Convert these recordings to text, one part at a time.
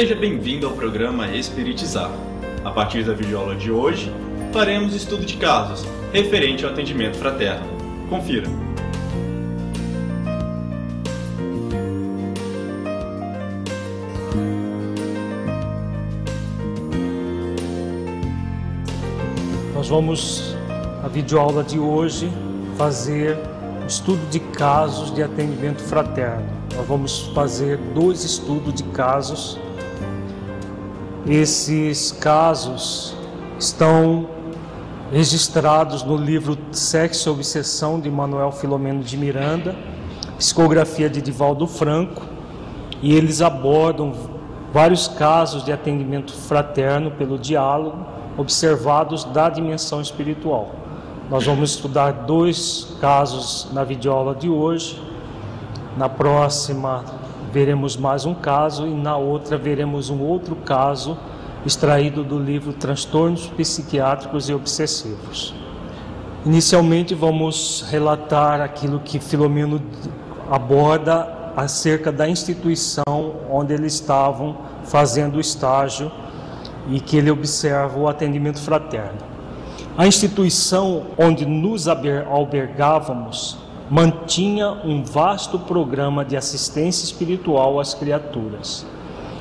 seja bem-vindo ao programa Espiritizar. A partir da videoaula de hoje, faremos estudo de casos referente ao atendimento fraterno. Confira. Nós vamos, na videoaula de hoje, fazer estudo de casos de atendimento fraterno. Nós vamos fazer dois estudos de casos. Esses casos estão registrados no livro Sexo e Obsessão de Manuel Filomeno de Miranda, psicografia de Divaldo Franco, e eles abordam vários casos de atendimento fraterno pelo diálogo observados da dimensão espiritual. Nós vamos estudar dois casos na videoaula de hoje. Na próxima veremos mais um caso e na outra veremos um outro caso extraído do livro Transtornos Psiquiátricos e Obsessivos. Inicialmente vamos relatar aquilo que Filomeno aborda acerca da instituição onde eles estavam fazendo o estágio e que ele observa o atendimento fraterno. A instituição onde nos albergávamos mantinha um vasto programa de assistência espiritual às criaturas,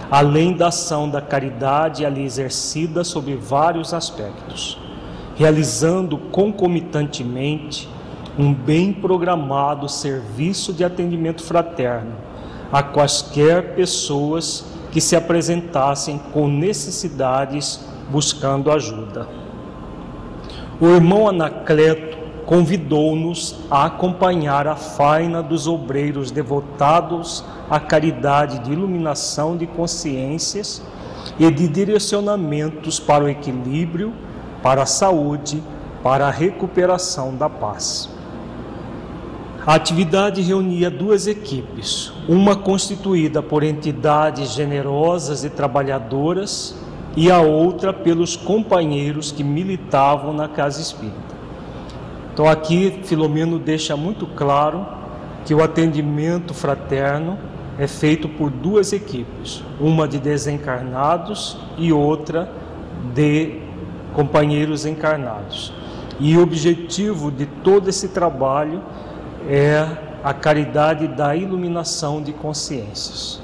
além da ação da caridade ali exercida sob vários aspectos, realizando concomitantemente um bem programado serviço de atendimento fraterno a quaisquer pessoas que se apresentassem com necessidades buscando ajuda. O irmão Anacleto convidou-nos a acompanhar a faina dos obreiros devotados à caridade de iluminação de consciências e de direcionamentos para o equilíbrio, para a saúde, para a recuperação da paz. A atividade reunia duas equipes, uma constituída por entidades generosas e trabalhadoras e a outra pelos companheiros que militavam na casa espírita. Então aqui Filomeno deixa muito claro que o atendimento fraterno é feito por duas equipes, uma de desencarnados e outra de companheiros encarnados. E o objetivo de todo esse trabalho é a caridade da iluminação de consciências.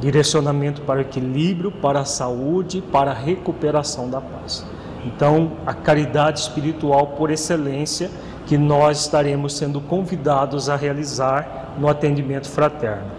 Direcionamento para o equilíbrio, para a saúde, para a recuperação da paz. Então, a caridade espiritual por excelência que nós estaremos sendo convidados a realizar no atendimento fraterno.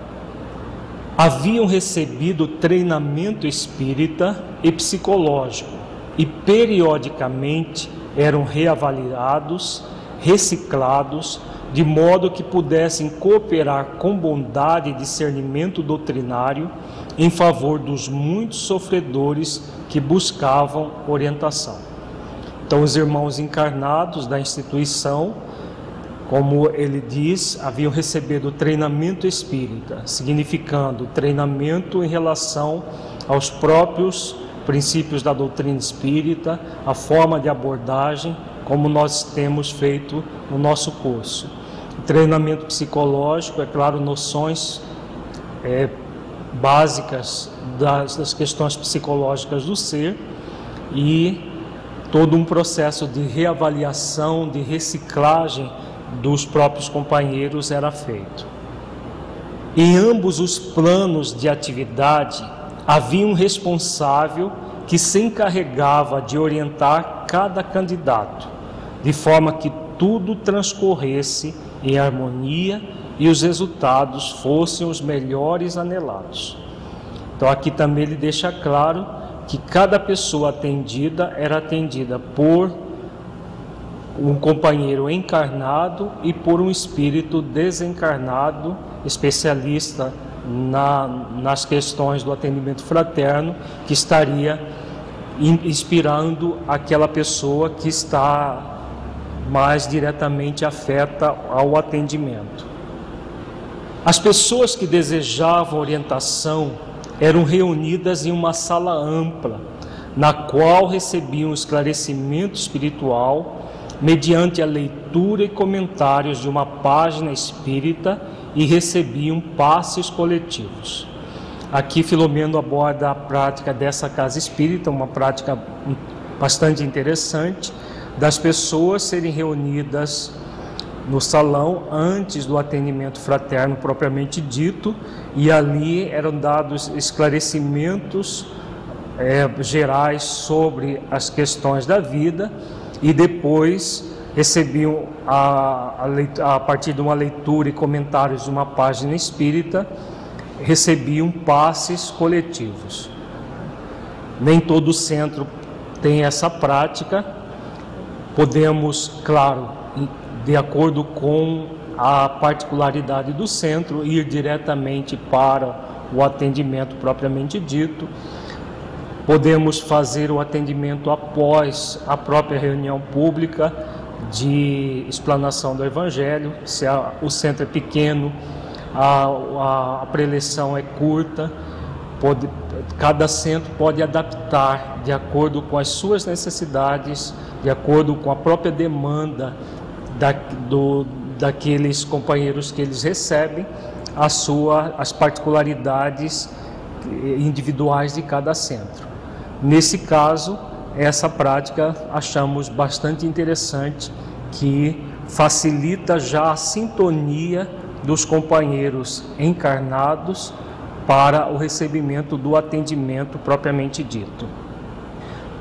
Haviam recebido treinamento espírita e psicológico e periodicamente eram reavaliados, reciclados, de modo que pudessem cooperar com bondade e discernimento doutrinário em favor dos muitos sofredores que buscavam orientação. Então, os irmãos encarnados da instituição, como ele diz, haviam recebido treinamento espírita, significando treinamento em relação aos próprios princípios da doutrina espírita, a forma de abordagem, como nós temos feito no nosso curso. Treinamento psicológico, é claro, noções é, básicas das, das questões psicológicas do ser e todo um processo de reavaliação, de reciclagem dos próprios companheiros era feito. Em ambos os planos de atividade, havia um responsável que se encarregava de orientar cada candidato, de forma que tudo transcorresse em harmonia e os resultados fossem os melhores anelados. Então, aqui também ele deixa claro que cada pessoa atendida era atendida por um companheiro encarnado e por um espírito desencarnado, especialista na, nas questões do atendimento fraterno, que estaria inspirando aquela pessoa que está mais diretamente afeta ao atendimento. As pessoas que desejavam orientação eram reunidas em uma sala ampla, na qual recebiam esclarecimento espiritual mediante a leitura e comentários de uma página espírita e recebiam passes coletivos. Aqui Filomeno aborda a prática dessa casa espírita, uma prática bastante interessante, das pessoas serem reunidas no salão antes do atendimento fraterno propriamente dito, e ali eram dados esclarecimentos é, gerais sobre as questões da vida, e depois recebiam, a, a, a partir de uma leitura e comentários de uma página espírita, recebiam passes coletivos. Nem todo centro tem essa prática, podemos, claro, de acordo com a particularidade do centro, ir diretamente para o atendimento propriamente dito. Podemos fazer o atendimento após a própria reunião pública de explanação do Evangelho, se a, o centro é pequeno, a, a, a preleção é curta, pode, cada centro pode adaptar de acordo com as suas necessidades, de acordo com a própria demanda da, do, daqueles companheiros que eles recebem, a sua, as particularidades individuais de cada centro. Nesse caso, essa prática achamos bastante interessante, que facilita já a sintonia dos companheiros encarnados para o recebimento do atendimento propriamente dito.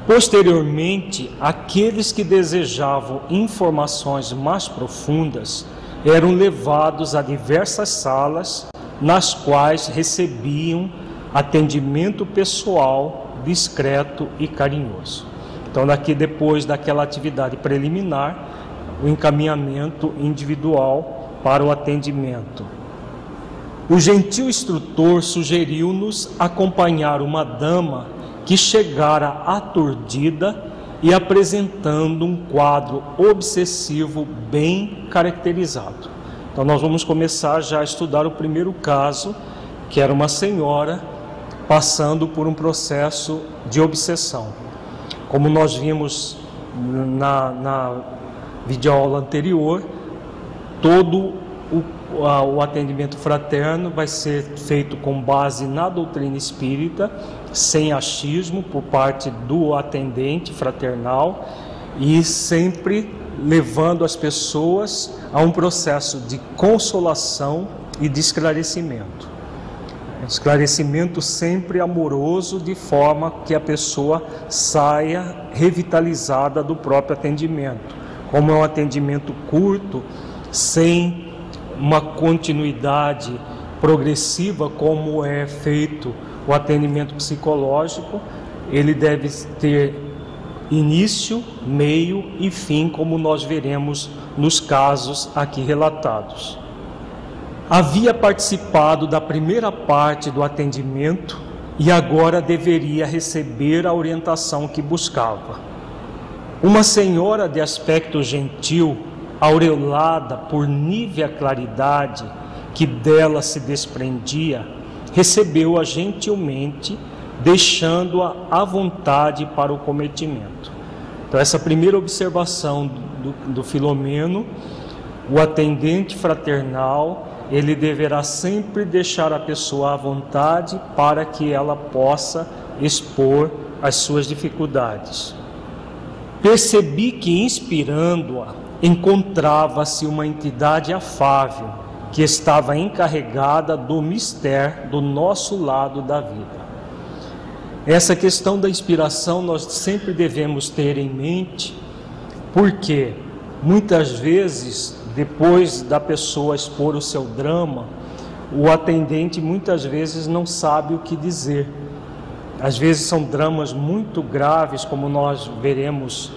Posteriormente, aqueles que desejavam informações mais profundas eram levados a diversas salas nas quais recebiam atendimento pessoal discreto e carinhoso. Então, daqui depois daquela atividade preliminar, o encaminhamento individual para o atendimento. O gentil instrutor sugeriu-nos acompanhar uma dama que chegara aturdida e apresentando um quadro obsessivo bem caracterizado. Então, nós vamos começar já a estudar o primeiro caso, que era uma senhora passando por um processo de obsessão. Como nós vimos na, na videoaula anterior, todo o, o atendimento fraterno vai ser feito com base na doutrina espírita sem achismo por parte do atendente fraternal e sempre levando as pessoas a um processo de consolação e de esclarecimento. Esclarecimento sempre amoroso, de forma que a pessoa saia revitalizada do próprio atendimento. Como é um atendimento curto, sem uma continuidade progressiva, como é feito o atendimento psicológico, ele deve ter início, meio e fim, como nós veremos nos casos aqui relatados. Havia participado da primeira parte do atendimento e agora deveria receber a orientação que buscava. Uma senhora de aspecto gentil, aureolada por nívea claridade que dela se desprendia, recebeu-a gentilmente, deixando-a à vontade para o cometimento. Então, essa primeira observação do, do Filomeno, o atendente fraternal, ele deverá sempre deixar a pessoa à vontade para que ela possa expor as suas dificuldades. Percebi que, inspirando-a, encontrava-se uma entidade afável que estava encarregada do mistério do nosso lado da vida. Essa questão da inspiração nós sempre devemos ter em mente, porque muitas vezes, depois da pessoa expor o seu drama, o atendente muitas vezes não sabe o que dizer. Às vezes são dramas muito graves, como nós veremos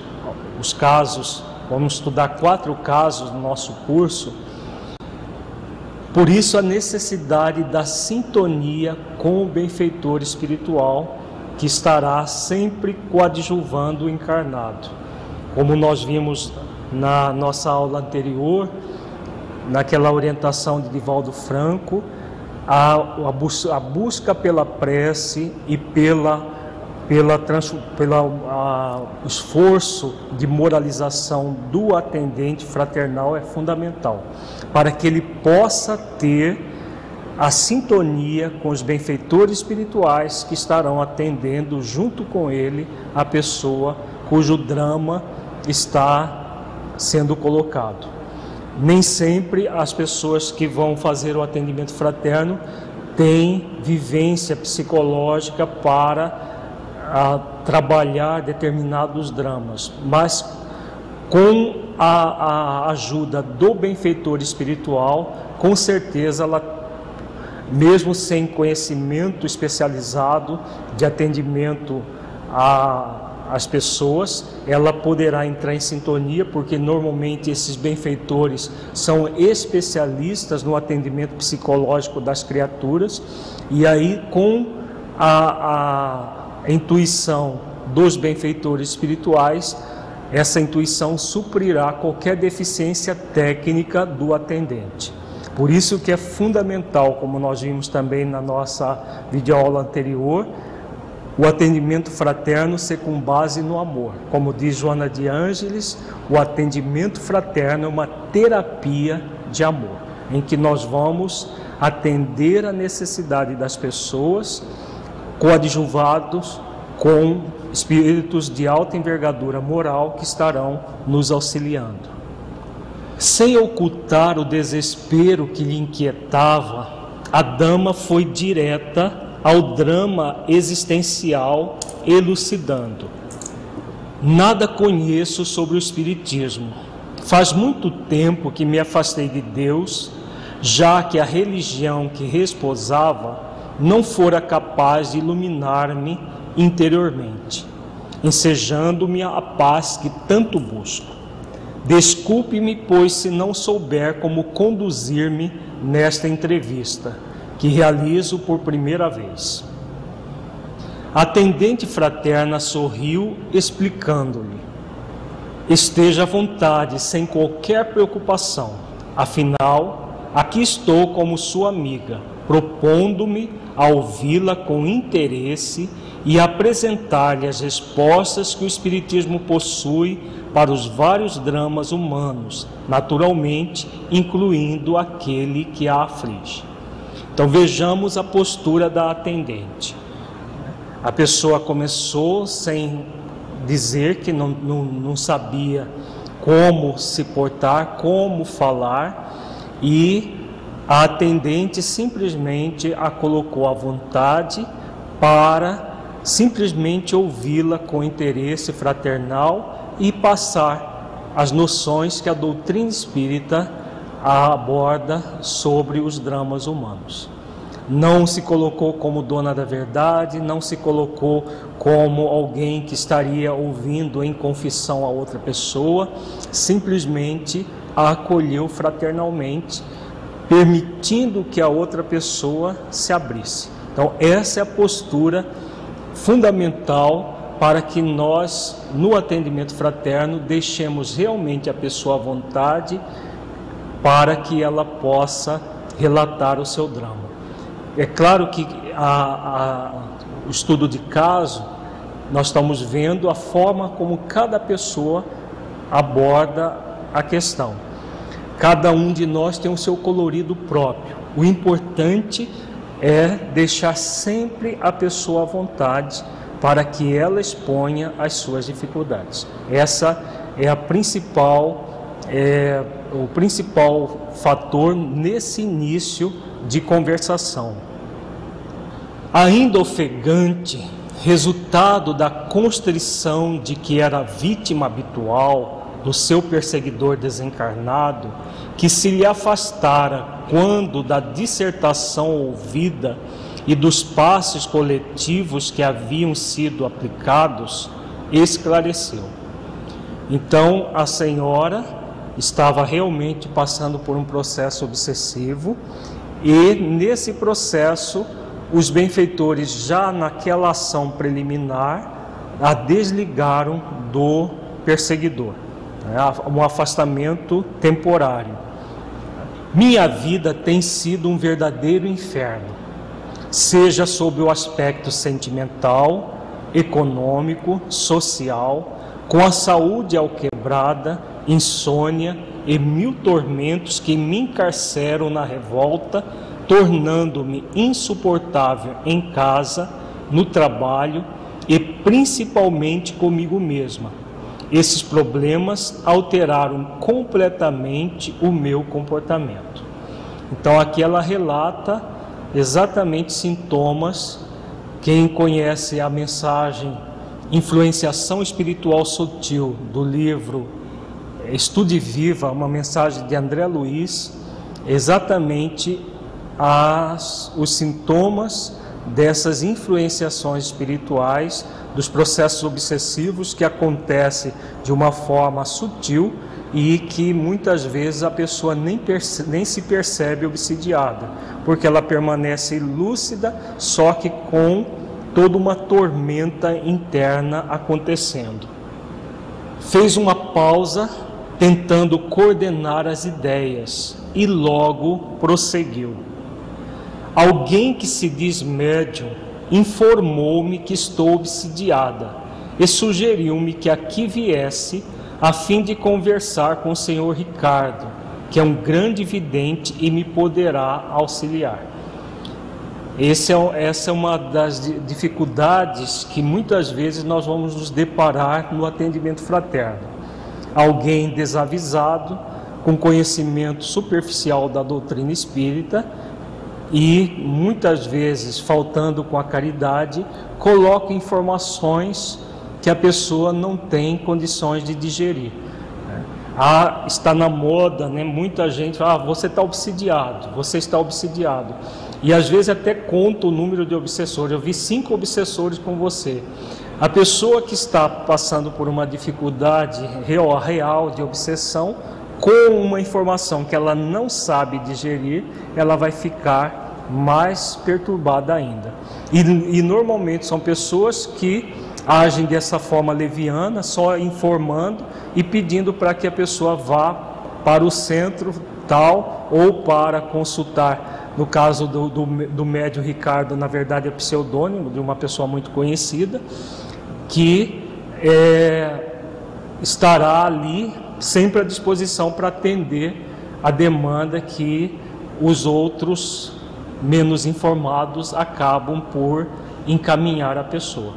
os casos, vamos estudar quatro casos no nosso curso. Por isso, a necessidade da sintonia com o benfeitor espiritual que estará sempre coadjuvando o encarnado. Como nós vimos na nossa aula anterior, naquela orientação de Divaldo Franco, a, a, bus a busca pela prece e pela, pela, pela a, o esforço de moralização do atendente fraternal é fundamental, para que ele possa ter a sintonia com os benfeitores espirituais que estarão atendendo junto com ele a pessoa cujo drama está sendo colocado. Nem sempre as pessoas que vão fazer o atendimento fraterno têm vivência psicológica para a, trabalhar determinados dramas, mas com a, a ajuda do benfeitor espiritual, com certeza ela mesmo sem conhecimento especializado de atendimento às pessoas, ela poderá entrar em sintonia, porque normalmente esses benfeitores são especialistas no atendimento psicológico das criaturas, e aí com a, a intuição dos benfeitores espirituais, essa intuição suprirá qualquer deficiência técnica do atendente. Por isso que é fundamental, como nós vimos também na nossa videoaula anterior, o atendimento fraterno ser com base no amor. Como diz Joana de Ângeles, o atendimento fraterno é uma terapia de amor, em que nós vamos atender a necessidade das pessoas, coadjuvados com espíritos de alta envergadura moral que estarão nos auxiliando. Sem ocultar o desespero que lhe inquietava, a dama foi direta ao drama existencial, elucidando. Nada conheço sobre o Espiritismo. Faz muito tempo que me afastei de Deus, já que a religião que resposava não fora capaz de iluminar-me interiormente, ensejando-me a paz que tanto busco. Desculpe-me, pois, se não souber como conduzir-me nesta entrevista, que realizo por primeira vez. A atendente fraterna sorriu, explicando-lhe: Esteja à vontade, sem qualquer preocupação. Afinal, aqui estou como sua amiga, propondo-me a ouvi-la com interesse e apresentar-lhe as respostas que o Espiritismo possui para os vários dramas humanos, naturalmente incluindo aquele que a aflige. Então vejamos a postura da atendente. A pessoa começou sem dizer que não, não, não sabia como se portar, como falar, e a atendente simplesmente a colocou à vontade para simplesmente ouvi-la com interesse fraternal e passar as noções que a doutrina espírita aborda sobre os dramas humanos. Não se colocou como dona da verdade, não se colocou como alguém que estaria ouvindo em confissão a outra pessoa, simplesmente a acolheu fraternalmente, permitindo que a outra pessoa se abrisse. Então, essa é a postura fundamental para que nós, no atendimento fraterno, deixemos realmente a pessoa à vontade para que ela possa relatar o seu drama. É claro que a, a, o estudo de caso, nós estamos vendo a forma como cada pessoa aborda a questão. Cada um de nós tem o seu colorido próprio. O importante é deixar sempre a pessoa à vontade para que ela exponha as suas dificuldades. Essa é a principal é, o principal fator nesse início de conversação. Ainda ofegante, resultado da constrição de que era vítima habitual do seu perseguidor desencarnado, que se lhe afastara quando da dissertação ouvida e dos passos coletivos que haviam sido aplicados, esclareceu. Então a senhora estava realmente passando por um processo obsessivo e nesse processo os benfeitores já naquela ação preliminar a desligaram do perseguidor, um afastamento temporário. Minha vida tem sido um verdadeiro inferno, seja sob o aspecto sentimental, econômico, social, com a saúde alquebrada, insônia e mil tormentos que me encarceram na revolta, tornando-me insuportável em casa, no trabalho e principalmente comigo mesma. Esses problemas alteraram completamente o meu comportamento. Então aqui ela relata exatamente sintomas. Quem conhece a mensagem Influenciação Espiritual Sutil do livro Estude Viva, uma mensagem de André Luiz, exatamente as, os sintomas dessas influenciações espirituais, dos processos obsessivos que acontecem de uma forma sutil e que muitas vezes a pessoa nem, perce, nem se percebe obsidiada, porque ela permanece lúcida, só que com toda uma tormenta interna acontecendo. Fez uma pausa, tentando coordenar as ideias, e logo prosseguiu. Alguém que se diz médium informou-me que estou obsidiada e sugeriu-me que aqui viesse a fim de conversar com o senhor Ricardo, que é um grande vidente e me poderá auxiliar. É, essa é uma das dificuldades que muitas vezes nós vamos nos deparar no atendimento fraterno. Alguém desavisado, com conhecimento superficial da doutrina espírita e muitas vezes faltando com a caridade, coloca informações que a pessoa não tem condições de digerir. Ah, está na moda, né? muita gente fala, ah, você está obsidiado, você está obsidiado. E às vezes até conta o número de obsessores. Eu vi cinco obsessores com você. A pessoa que está passando por uma dificuldade real, real de obsessão, com uma informação que ela não sabe digerir, ela vai ficar mais perturbada ainda. E, e normalmente são pessoas que agem dessa forma leviana, só informando e pedindo para que a pessoa vá para o centro tal ou para consultar no caso do, do, do médio Ricardo, na verdade é pseudônimo de uma pessoa muito conhecida, que é, estará ali sempre à disposição para atender a demanda que os outros menos informados acabam por encaminhar a pessoa.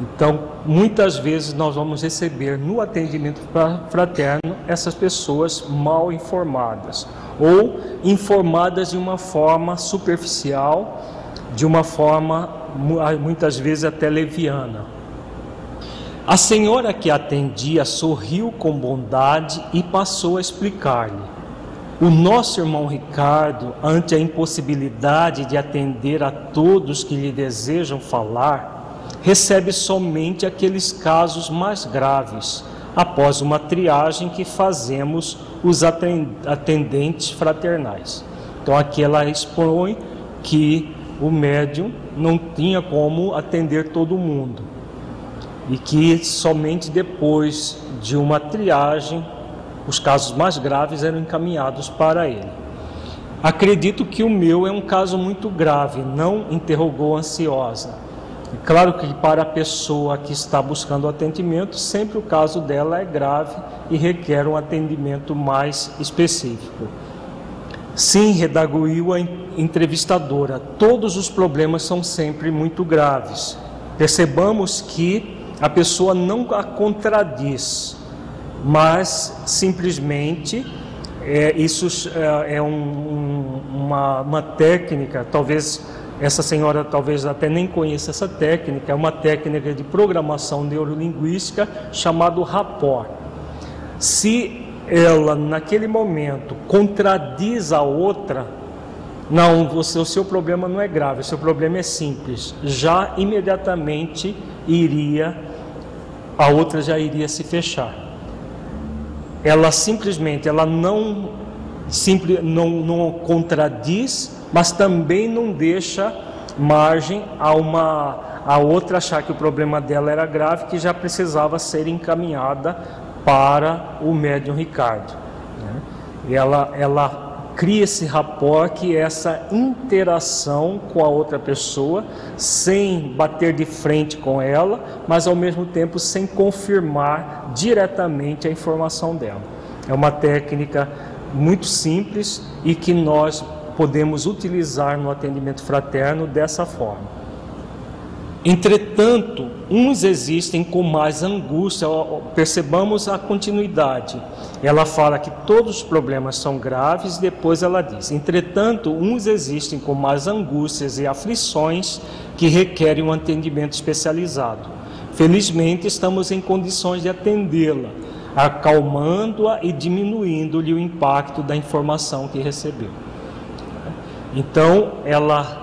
Então, muitas vezes nós vamos receber no atendimento fraterno essas pessoas mal informadas ou informadas de uma forma superficial, de uma forma muitas vezes até leviana. A senhora que atendia sorriu com bondade e passou a explicar-lhe. O nosso irmão Ricardo, ante a impossibilidade de atender a todos que lhe desejam falar, recebe somente aqueles casos mais graves, após uma triagem que fazemos os atendentes fraternais. Então aqui ela expõe que o médium não tinha como atender todo mundo e que somente depois de uma triagem os casos mais graves eram encaminhados para ele. Acredito que o meu é um caso muito grave, não interrogou ansiosa. Claro que para a pessoa que está buscando atendimento, sempre o caso dela é grave e requer um atendimento mais específico. Sim, redaguiu a entrevistadora, todos os problemas são sempre muito graves. Percebamos que a pessoa não a contradiz mas simplesmente é, isso é, é um, um, uma, uma técnica, talvez essa senhora talvez até nem conheça essa técnica, é uma técnica de programação neurolinguística chamado rapport. Se ela naquele momento contradiz a outra, não, você, o seu problema não é grave, o seu problema é simples. Já imediatamente iria, a outra já iria se fechar. Ela simplesmente, ela não, simple, não, não contradiz, mas também não deixa margem a uma a outra achar que o problema dela era grave, que já precisava ser encaminhada para o médium Ricardo. Né? Ela, ela cria esse rapport, que é essa interação com a outra pessoa, sem bater de frente com ela, mas ao mesmo tempo sem confirmar diretamente a informação dela. É uma técnica muito simples e que nós podemos utilizar no atendimento fraterno dessa forma. Entretanto, uns existem com mais angústia, percebamos a continuidade. Ela fala que todos os problemas são graves, depois ela diz: entretanto, uns existem com mais angústias e aflições que requerem um atendimento especializado. Felizmente, estamos em condições de atendê-la, acalmando-a e diminuindo-lhe o impacto da informação que recebeu. Então, ela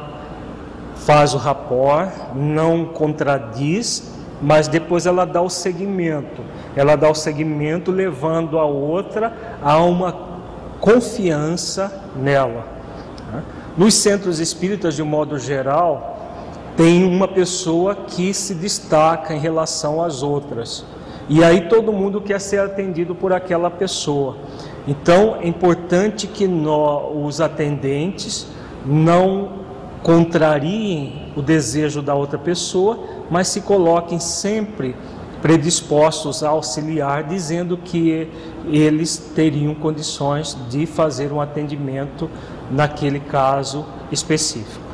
faz o rapport, não contradiz, mas depois ela dá o segmento. Ela dá o segmento levando a outra a uma confiança nela. Nos centros espíritas, de um modo geral, tem uma pessoa que se destaca em relação às outras. E aí todo mundo quer ser atendido por aquela pessoa. Então é importante que nós, os atendentes não contrariem o desejo da outra pessoa, mas se coloquem sempre predispostos a auxiliar, dizendo que eles teriam condições de fazer um atendimento naquele caso específico.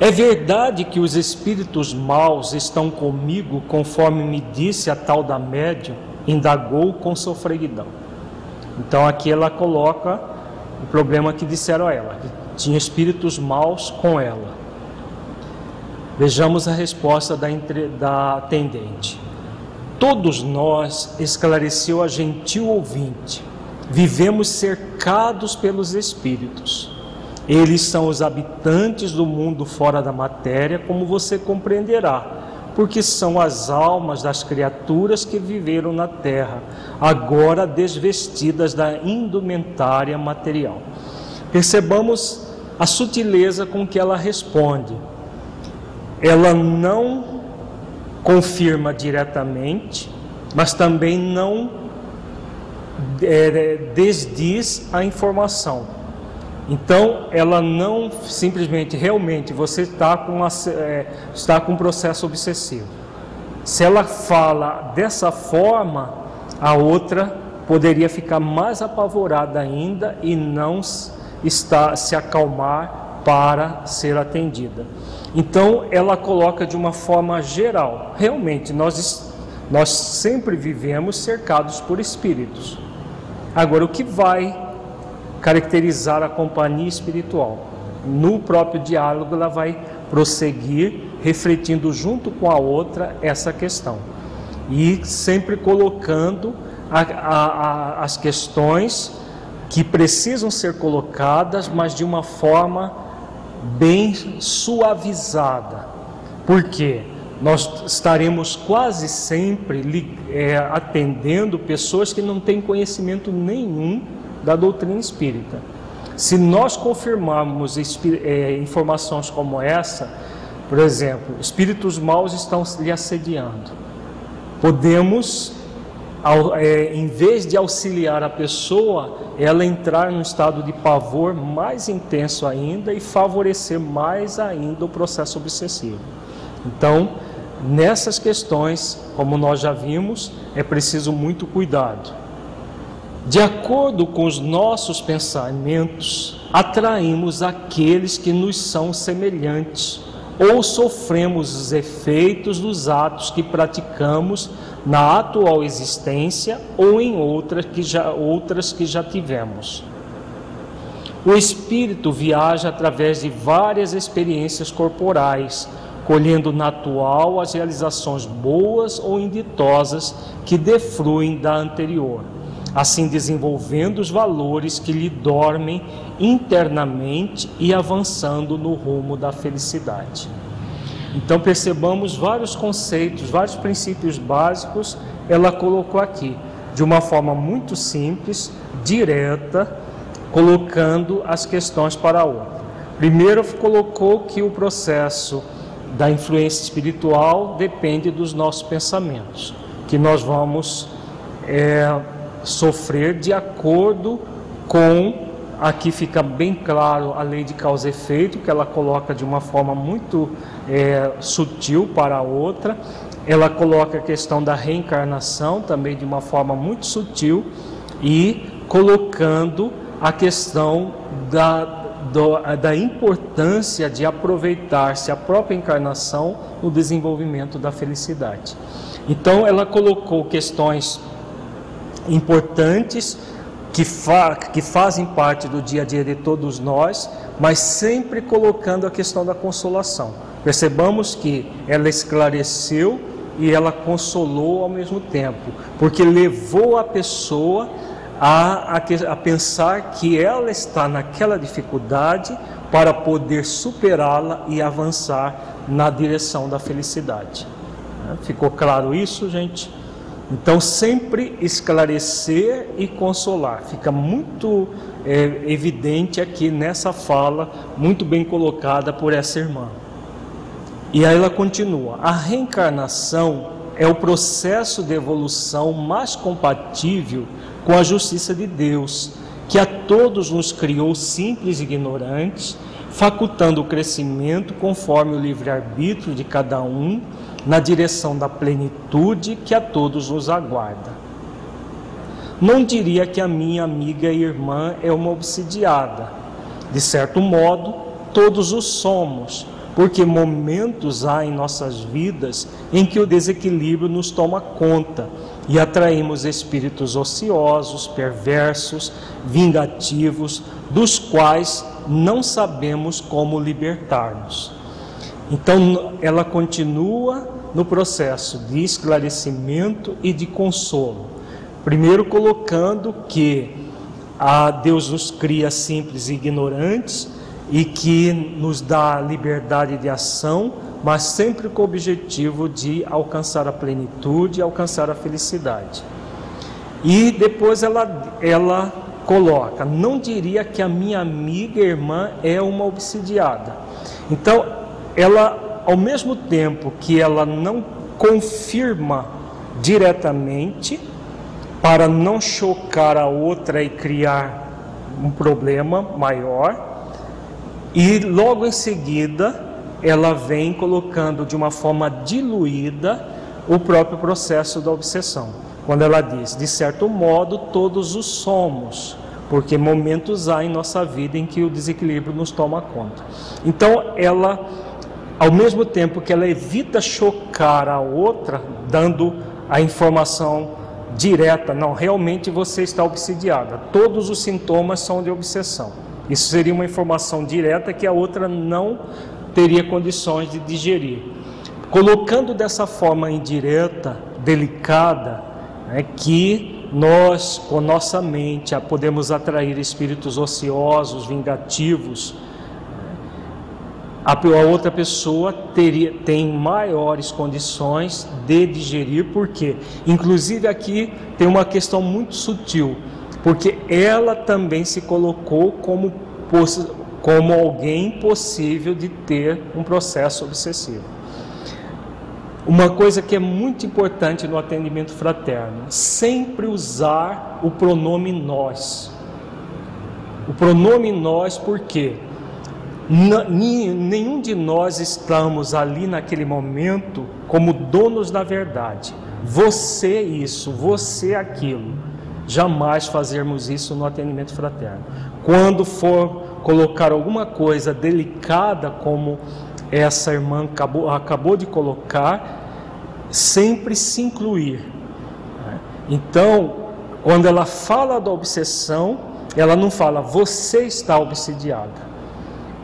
É verdade que os espíritos maus estão comigo, conforme me disse a tal da médium, indagou com sofreguidão. Então aqui ela coloca o problema que disseram a ela, tinha espíritos maus com ela. Vejamos a resposta da, da atendente. Todos nós, esclareceu a gentil ouvinte, vivemos cercados pelos espíritos. Eles são os habitantes do mundo fora da matéria, como você compreenderá, porque são as almas das criaturas que viveram na terra, agora desvestidas da indumentária material. Percebamos a sutileza com que ela responde. Ela não confirma diretamente, mas também não é, desdiz a informação. Então, ela não simplesmente, realmente, você está com, é, está com um processo obsessivo. Se ela fala dessa forma, a outra poderia ficar mais apavorada ainda e não está se acalmar para ser atendida. Então, ela coloca de uma forma geral. Realmente, nós, nós sempre vivemos cercados por espíritos. Agora, o que vai caracterizar a companhia espiritual? No próprio diálogo, ela vai prosseguir, refletindo junto com a outra essa questão. E sempre colocando a, a, a, as questões que precisam ser colocadas, mas de uma forma bem suavizada. Porque nós estaremos quase sempre é, atendendo pessoas que não têm conhecimento nenhum da doutrina espírita. Se nós confirmarmos é, informações como essa, por exemplo, espíritos maus estão lhe assediando, podemos ao, é, em vez de auxiliar a pessoa, ela entrar num estado de pavor mais intenso ainda e favorecer mais ainda o processo obsessivo. Então, nessas questões, como nós já vimos, é preciso muito cuidado. De acordo com os nossos pensamentos, atraímos aqueles que nos são semelhantes ou sofremos os efeitos dos atos que praticamos na atual existência ou em outras que já, outras que já tivemos. O espírito viaja através de várias experiências corporais, colhendo na atual as realizações boas ou inditosas que defluem da anterior, assim desenvolvendo os valores que lhe dormem internamente e avançando no rumo da felicidade. Então percebamos vários conceitos, vários princípios básicos, ela colocou aqui, de uma forma muito simples, direta, colocando as questões para a outra. Primeiro colocou que o processo da influência espiritual depende dos nossos pensamentos, que nós vamos é, sofrer de acordo com Aqui fica bem claro a lei de causa e efeito, que ela coloca de uma forma muito é, sutil para a outra. Ela coloca a questão da reencarnação também de uma forma muito sutil e colocando a questão da, da importância de aproveitar-se a própria encarnação no desenvolvimento da felicidade. Então, ela colocou questões importantes que, fa que fazem parte do dia a dia de todos nós, mas sempre colocando a questão da consolação. Percebamos que ela esclareceu e ela consolou ao mesmo tempo, porque levou a pessoa a, a, a, pensar que ela está naquela dificuldade para poder superá-la e avançar na direção da felicidade. Ficou claro isso, gente? Então, sempre esclarecer e consolar. Fica muito é, evidente aqui nessa fala, muito bem colocada por essa irmã. E aí ela continua: a reencarnação é o processo de evolução mais compatível com a justiça de Deus, que a todos nos criou simples e ignorantes, facultando o crescimento conforme o livre-arbítrio de cada um na direção da plenitude que a todos nos aguarda. Não diria que a minha amiga e irmã é uma obsidiada. De certo modo, todos o somos, porque momentos há em nossas vidas em que o desequilíbrio nos toma conta e atraímos espíritos ociosos, perversos, vingativos, dos quais não sabemos como libertar-nos. Então, ela continua no processo de esclarecimento e de consolo. Primeiro, colocando que a Deus nos cria simples e ignorantes e que nos dá liberdade de ação, mas sempre com o objetivo de alcançar a plenitude, alcançar a felicidade. E depois ela, ela coloca: não diria que a minha amiga irmã é uma obsidiada. Então, ela ao mesmo tempo que ela não confirma diretamente, para não chocar a outra e criar um problema maior, e logo em seguida ela vem colocando de uma forma diluída o próprio processo da obsessão. Quando ela diz, de certo modo, todos os somos, porque momentos há em nossa vida em que o desequilíbrio nos toma conta. Então ela ao mesmo tempo que ela evita chocar a outra, dando a informação direta, não, realmente você está obsidiada. Todos os sintomas são de obsessão. Isso seria uma informação direta que a outra não teria condições de digerir. Colocando dessa forma indireta, delicada, é que nós, com nossa mente, podemos atrair espíritos ociosos, vingativos, a outra pessoa teria, tem maiores condições de digerir, porque, inclusive aqui tem uma questão muito sutil, porque ela também se colocou como, como alguém possível de ter um processo obsessivo. Uma coisa que é muito importante no atendimento fraterno, sempre usar o pronome nós. O pronome nós, por quê? Nenhum de nós estamos ali naquele momento como donos da verdade. Você isso, você aquilo. Jamais fazermos isso no atendimento fraterno. Quando for colocar alguma coisa delicada como essa irmã acabou, acabou de colocar, sempre se incluir. Então, quando ela fala da obsessão, ela não fala você está obsidiada.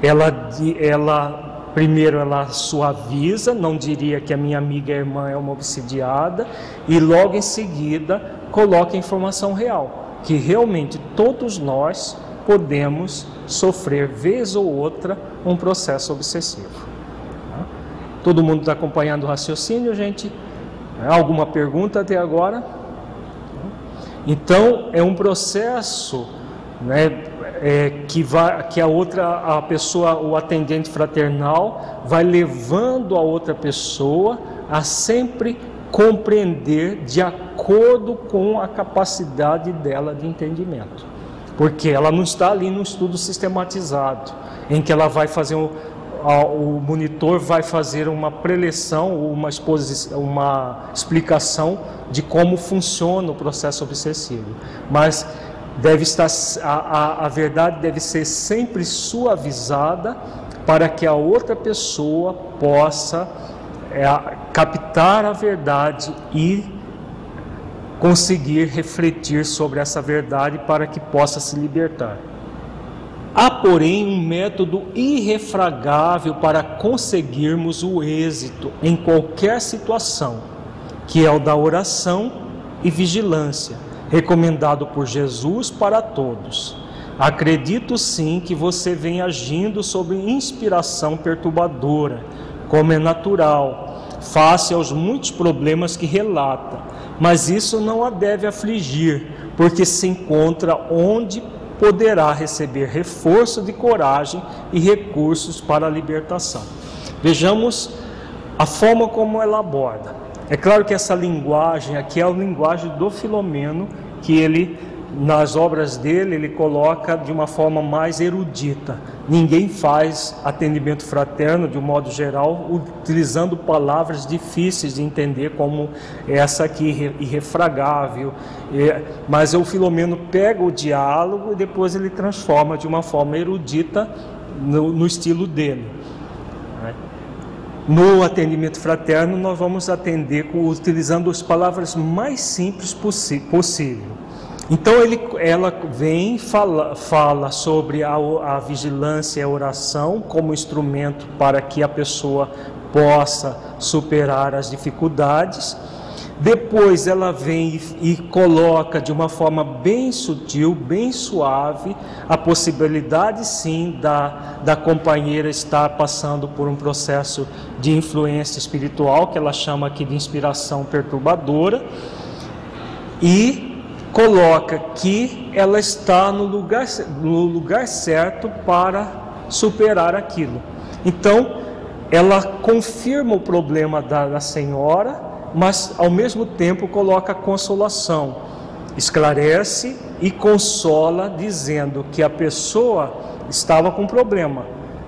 Ela, ela primeiro ela suaviza, não diria que a minha amiga e irmã é uma obsidiada, e logo em seguida coloca a informação real, que realmente todos nós podemos sofrer vez ou outra um processo obsessivo. Todo mundo está acompanhando o raciocínio, gente? Alguma pergunta até agora? Então é um processo, né, é, que, vai, que a outra, a pessoa, o atendente fraternal, vai levando a outra pessoa a sempre compreender de acordo com a capacidade dela de entendimento, porque ela não está ali no estudo sistematizado, em que ela vai fazer um, o monitor vai fazer uma preleção, uma, exposição, uma explicação de como funciona o processo obsessivo. Mas deve estar, a, a, a verdade deve ser sempre suavizada para que a outra pessoa possa é, captar a verdade e conseguir refletir sobre essa verdade para que possa se libertar. Há, porém, um método irrefragável para conseguirmos o êxito em qualquer situação, que é o da oração e vigilância, recomendado por Jesus para todos. Acredito sim que você vem agindo sob inspiração perturbadora, como é natural, face aos muitos problemas que relata, mas isso não a deve afligir, porque se encontra onde poderá receber reforço de coragem e recursos para a libertação. Vejamos a forma como ela aborda. É claro que essa linguagem aqui é a linguagem do Filomeno, que ele nas obras dele, ele coloca de uma forma mais erudita. Ninguém faz atendimento fraterno, de um modo geral, utilizando palavras difíceis de entender, como essa aqui, irrefragável. Mas o Filomeno pega o diálogo e depois ele transforma de uma forma erudita no, no estilo dele. No atendimento fraterno, nós vamos atender utilizando as palavras mais simples possível. Então ele, ela vem fala, fala sobre a, a vigilância e a oração como instrumento para que a pessoa possa superar as dificuldades. Depois ela vem e, coloca de uma forma bem sutil, bem suave, a possibilidade sim da, da companheira estar passando por um processo de influência espiritual, que ela chama aqui de inspiração perturbadora. E coloca que ela está no lugar, no lugar certo para superar aquilo. Então, ela confirma o problema da, da senhora, mas ao mesmo tempo coloca consolação, esclarece e consola, dizendo que a pessoa estava com problema,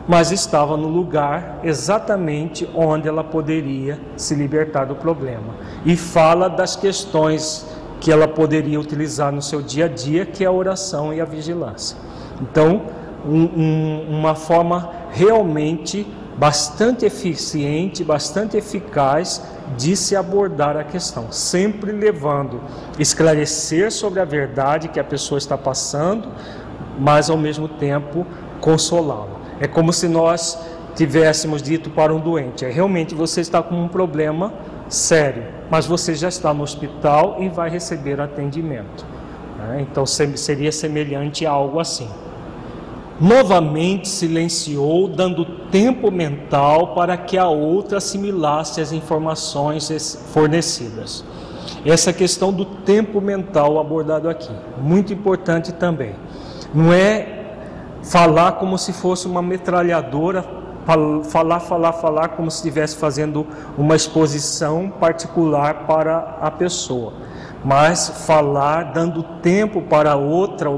mas estava no lugar exatamente onde ela poderia se libertar do problema. E fala das questões que ela poderia utilizar no seu dia a dia, que é a oração e a vigilância. Então, um, um, uma forma realmente bastante eficiente, bastante eficaz de se abordar a questão, sempre levando esclarecer sobre a verdade que a pessoa está passando, mas ao mesmo tempo consolá-lo. É como se nós tivéssemos dito para um doente: é, realmente você está com um problema sério, mas você já está no hospital e vai receber atendimento. Né? Então seria semelhante a algo assim. Novamente silenciou, dando tempo mental para que a outra assimilasse as informações fornecidas. Essa questão do tempo mental abordado aqui, muito importante também. Não é falar como se fosse uma metralhadora falar, falar, falar como se estivesse fazendo uma exposição particular para a pessoa, mas falar dando tempo para outra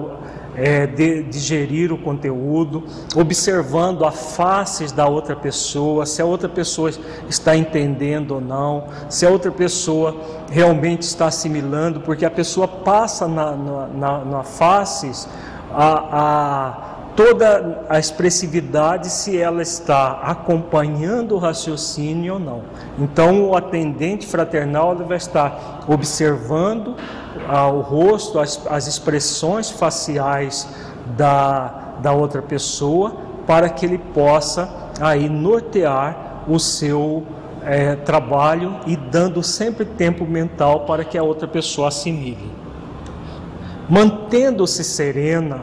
é, de, digerir o conteúdo, observando a faces da outra pessoa, se a outra pessoa está entendendo ou não, se a outra pessoa realmente está assimilando, porque a pessoa passa na, na, na, faces a, a toda a expressividade se ela está acompanhando o raciocínio ou não. Então, o atendente fraternal vai estar observando ah, o rosto, as, as expressões faciais da, da outra pessoa, para que ele possa aí nortear o seu é, trabalho e dando sempre tempo mental para que a outra pessoa assimile. Mantendo-se serena,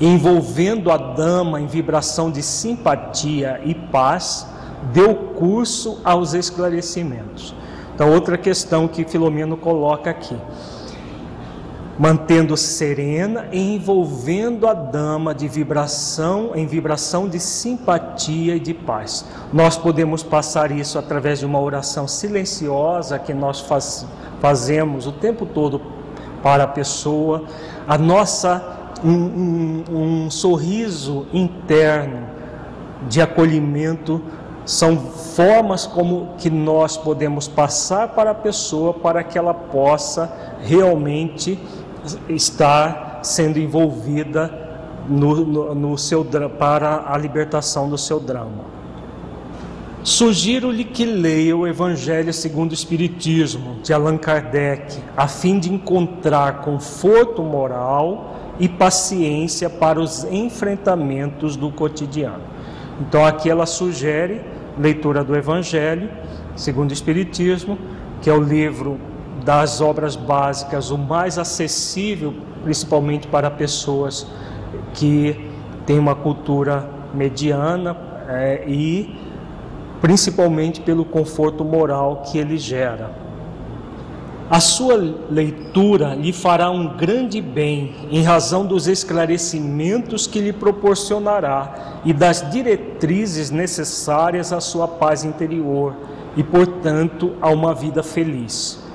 envolvendo a dama em vibração de simpatia e paz, deu curso aos esclarecimentos. Então, outra questão que Filomeno coloca aqui. Mantendo serena e envolvendo a dama de vibração em vibração de simpatia e de paz. Nós podemos passar isso através de uma oração silenciosa que nós faz, fazemos o tempo todo para a pessoa. A nossa um, um, um sorriso interno de acolhimento são formas como que nós podemos passar para a pessoa para que ela possa realmente estar sendo envolvida no, no, no seu para a libertação do seu drama. Sugiro-lhe que leia o Evangelho segundo o Espiritismo de Allan Kardec, a fim de encontrar conforto moral e paciência para os enfrentamentos do cotidiano. Então aqui ela sugere leitura do Evangelho, segundo o Espiritismo, que é o livro das obras básicas, o mais acessível, principalmente para pessoas que têm uma cultura mediana é, e principalmente pelo conforto moral que ele gera. A sua leitura lhe fará um grande bem em razão dos esclarecimentos que lhe proporcionará e das diretrizes necessárias à sua paz interior e, portanto, a uma vida feliz.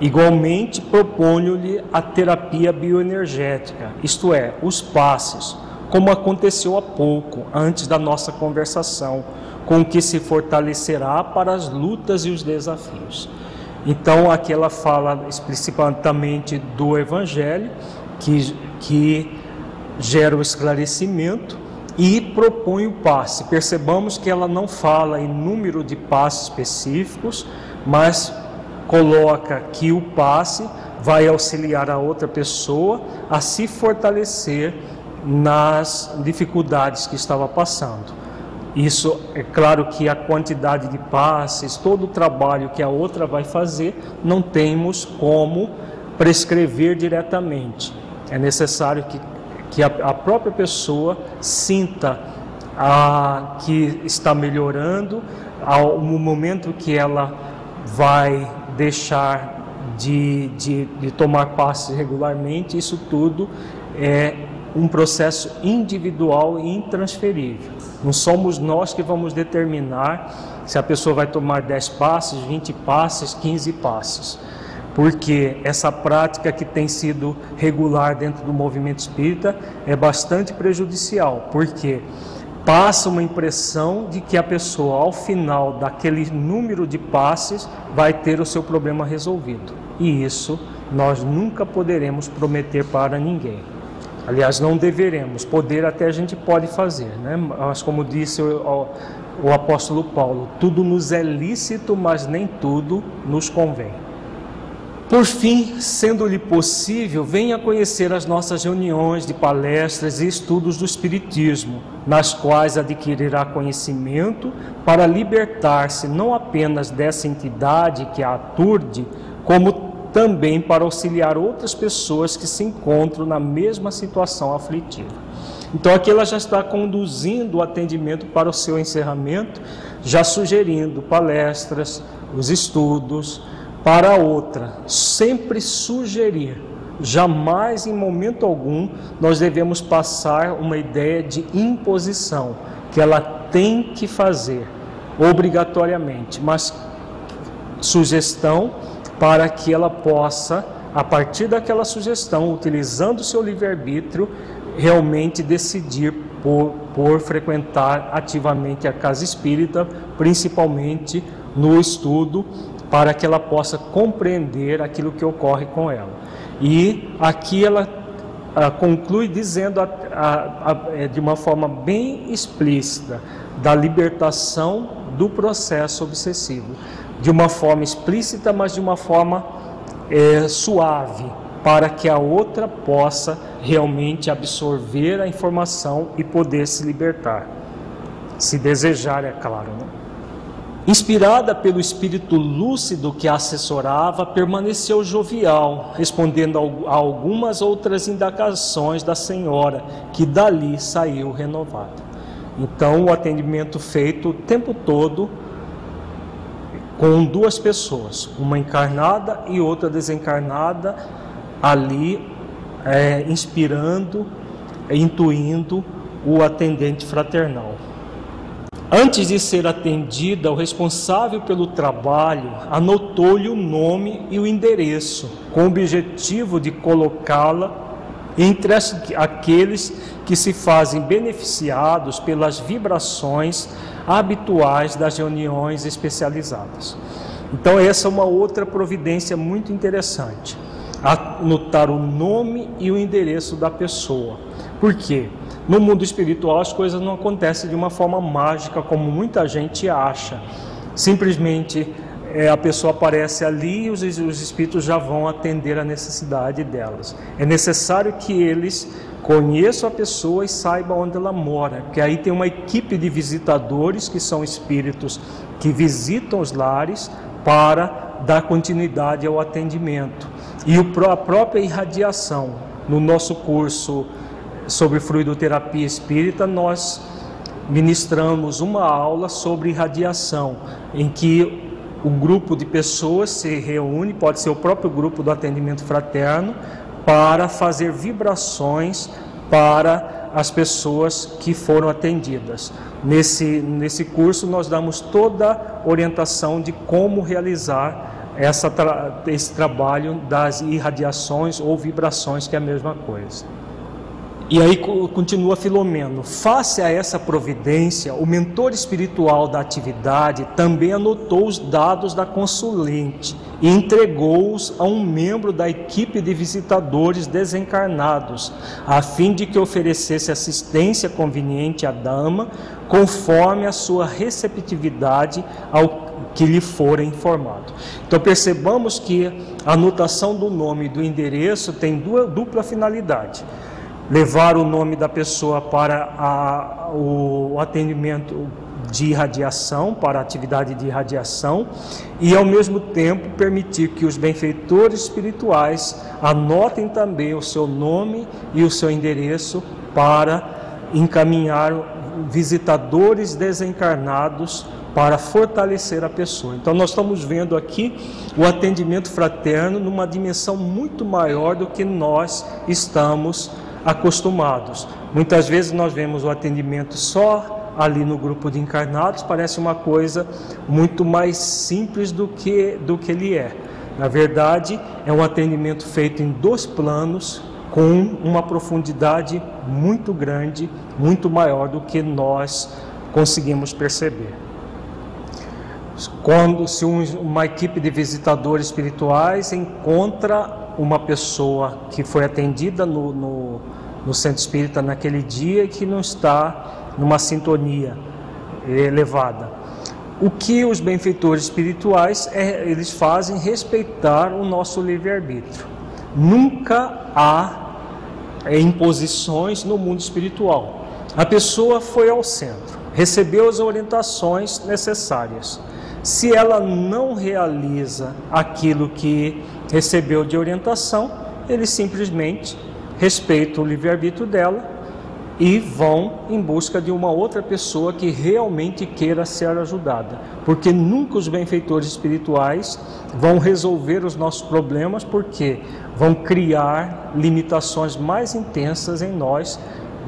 Igualmente, proponho-lhe a terapia bioenergética, isto é, os passes, como aconteceu há pouco, antes da nossa conversação, com que se fortalecerá para as lutas e os desafios. Então aqui ela fala explicitamente do Evangelho, que, que gera o esclarecimento e propõe o passe. Percebamos que ela não fala em número de passes específicos, mas coloca que o passe vai auxiliar a outra pessoa a se fortalecer nas dificuldades que estava passando. Isso é claro que a quantidade de passes, todo o trabalho que a outra vai fazer, não temos como prescrever diretamente. É necessário que, que a, a própria pessoa sinta a, que está melhorando, ao momento que ela vai deixar de, de, de tomar passes regularmente, isso tudo é um processo individual e intransferível. Não somos nós que vamos determinar se a pessoa vai tomar 10 passes, 20 passes, 15 passes. Porque essa prática que tem sido regular dentro do movimento espírita é bastante prejudicial, porque passa uma impressão de que a pessoa, ao final daquele número de passes, vai ter o seu problema resolvido. E isso nós nunca poderemos prometer para ninguém. Aliás, não deveremos, poder até a gente pode fazer, né? mas como disse o, o apóstolo Paulo, tudo nos é lícito, mas nem tudo nos convém. Por fim, sendo-lhe possível, venha conhecer as nossas reuniões de palestras e estudos do Espiritismo, nas quais adquirirá conhecimento para libertar-se não apenas dessa entidade que a aturde, como também para auxiliar outras pessoas que se encontram na mesma situação aflitiva. Então aqui ela já está conduzindo o atendimento para o seu encerramento, já sugerindo palestras, os estudos para outra, sempre sugerir. Jamais em momento algum nós devemos passar uma ideia de imposição que ela tem que fazer obrigatoriamente, mas sugestão para que ela possa, a partir daquela sugestão, utilizando o seu livre-arbítrio, realmente decidir por, por frequentar ativamente a casa espírita, principalmente no estudo, para que ela possa compreender aquilo que ocorre com ela. E aqui ela ah, conclui dizendo a, a, a, é, de uma forma bem explícita da libertação do processo obsessivo, de uma forma explícita, mas de uma forma é, suave, para que a outra possa realmente absorver a informação e poder se libertar, se desejar, é claro. Né? Inspirada pelo espírito lúcido que a assessorava, permaneceu jovial, respondendo a algumas outras indagações da senhora, que dali saiu renovada. Então, o atendimento feito o tempo todo com duas pessoas, uma encarnada e outra desencarnada, ali é, inspirando, intuindo o atendente fraternal. Antes de ser atendida, o responsável pelo trabalho anotou-lhe o nome e o endereço, com o objetivo de colocá-la entre aqueles que se fazem beneficiados pelas vibrações habituais das reuniões especializadas. Então, essa é uma outra providência muito interessante. Anotar o nome e o endereço da pessoa. Por quê? No mundo espiritual as coisas não acontecem de uma forma mágica como muita gente acha. Simplesmente é, a pessoa aparece ali e os, os espíritos já vão atender a necessidade delas. É necessário que eles conheçam a pessoa e saibam onde ela mora, porque aí tem uma equipe de visitadores que são espíritos que visitam os lares para dar continuidade ao atendimento. E a própria irradiação. No nosso curso sobre fluidoterapia espírita, nós ministramos uma aula sobre radiação, em que um grupo de pessoas se reúne, pode ser o próprio grupo do atendimento fraterno, para fazer vibrações para as pessoas que foram atendidas. Nesse, nesse curso, nós damos toda a orientação de como realizar essa, esse trabalho das irradiações ou vibrações, que é a mesma coisa. E aí continua Filomeno. Face a essa providência, o mentor espiritual da atividade também anotou os dados da consulente e entregou-os a um membro da equipe de visitadores desencarnados, a fim de que oferecesse assistência conveniente à dama, conforme a sua receptividade ao que lhe fora informado. Então percebamos que a anotação do nome e do endereço tem dupla finalidade levar o nome da pessoa para a, o, atendimento de irradiação, para a atividade de irradiação, e ao mesmo tempo permitir que os benfeitores espirituais anotem também o seu nome e o seu endereço para encaminhar visitadores desencarnados para fortalecer a pessoa. Então, nós estamos vendo aqui o atendimento fraterno numa dimensão muito maior do que nós estamos acostumados. Muitas vezes nós vemos o atendimento só ali no grupo de encarnados, parece uma coisa muito mais simples do que, do que ele é. Na verdade, é um atendimento feito em dois planos, com uma profundidade muito grande, muito maior do que nós conseguimos perceber. Quando se um, uma equipe de visitadores espirituais encontra uma pessoa que foi atendida no, no, no centro espírita naquele dia e que não está numa sintonia elevada. O que os benfeitores espirituais é, eles fazem respeitar o nosso livre-arbítrio. Nunca há é, imposições no mundo espiritual. A pessoa foi ao centro, recebeu as orientações necessárias. Se ela não realiza aquilo que recebeu de orientação, eles simplesmente respeitam o livre-arbítrio dela e vão em busca de uma outra pessoa que realmente queira ser ajudada. Porque nunca os benfeitores espirituais vão resolver os nossos problemas, porque vão criar limitações mais intensas em nós,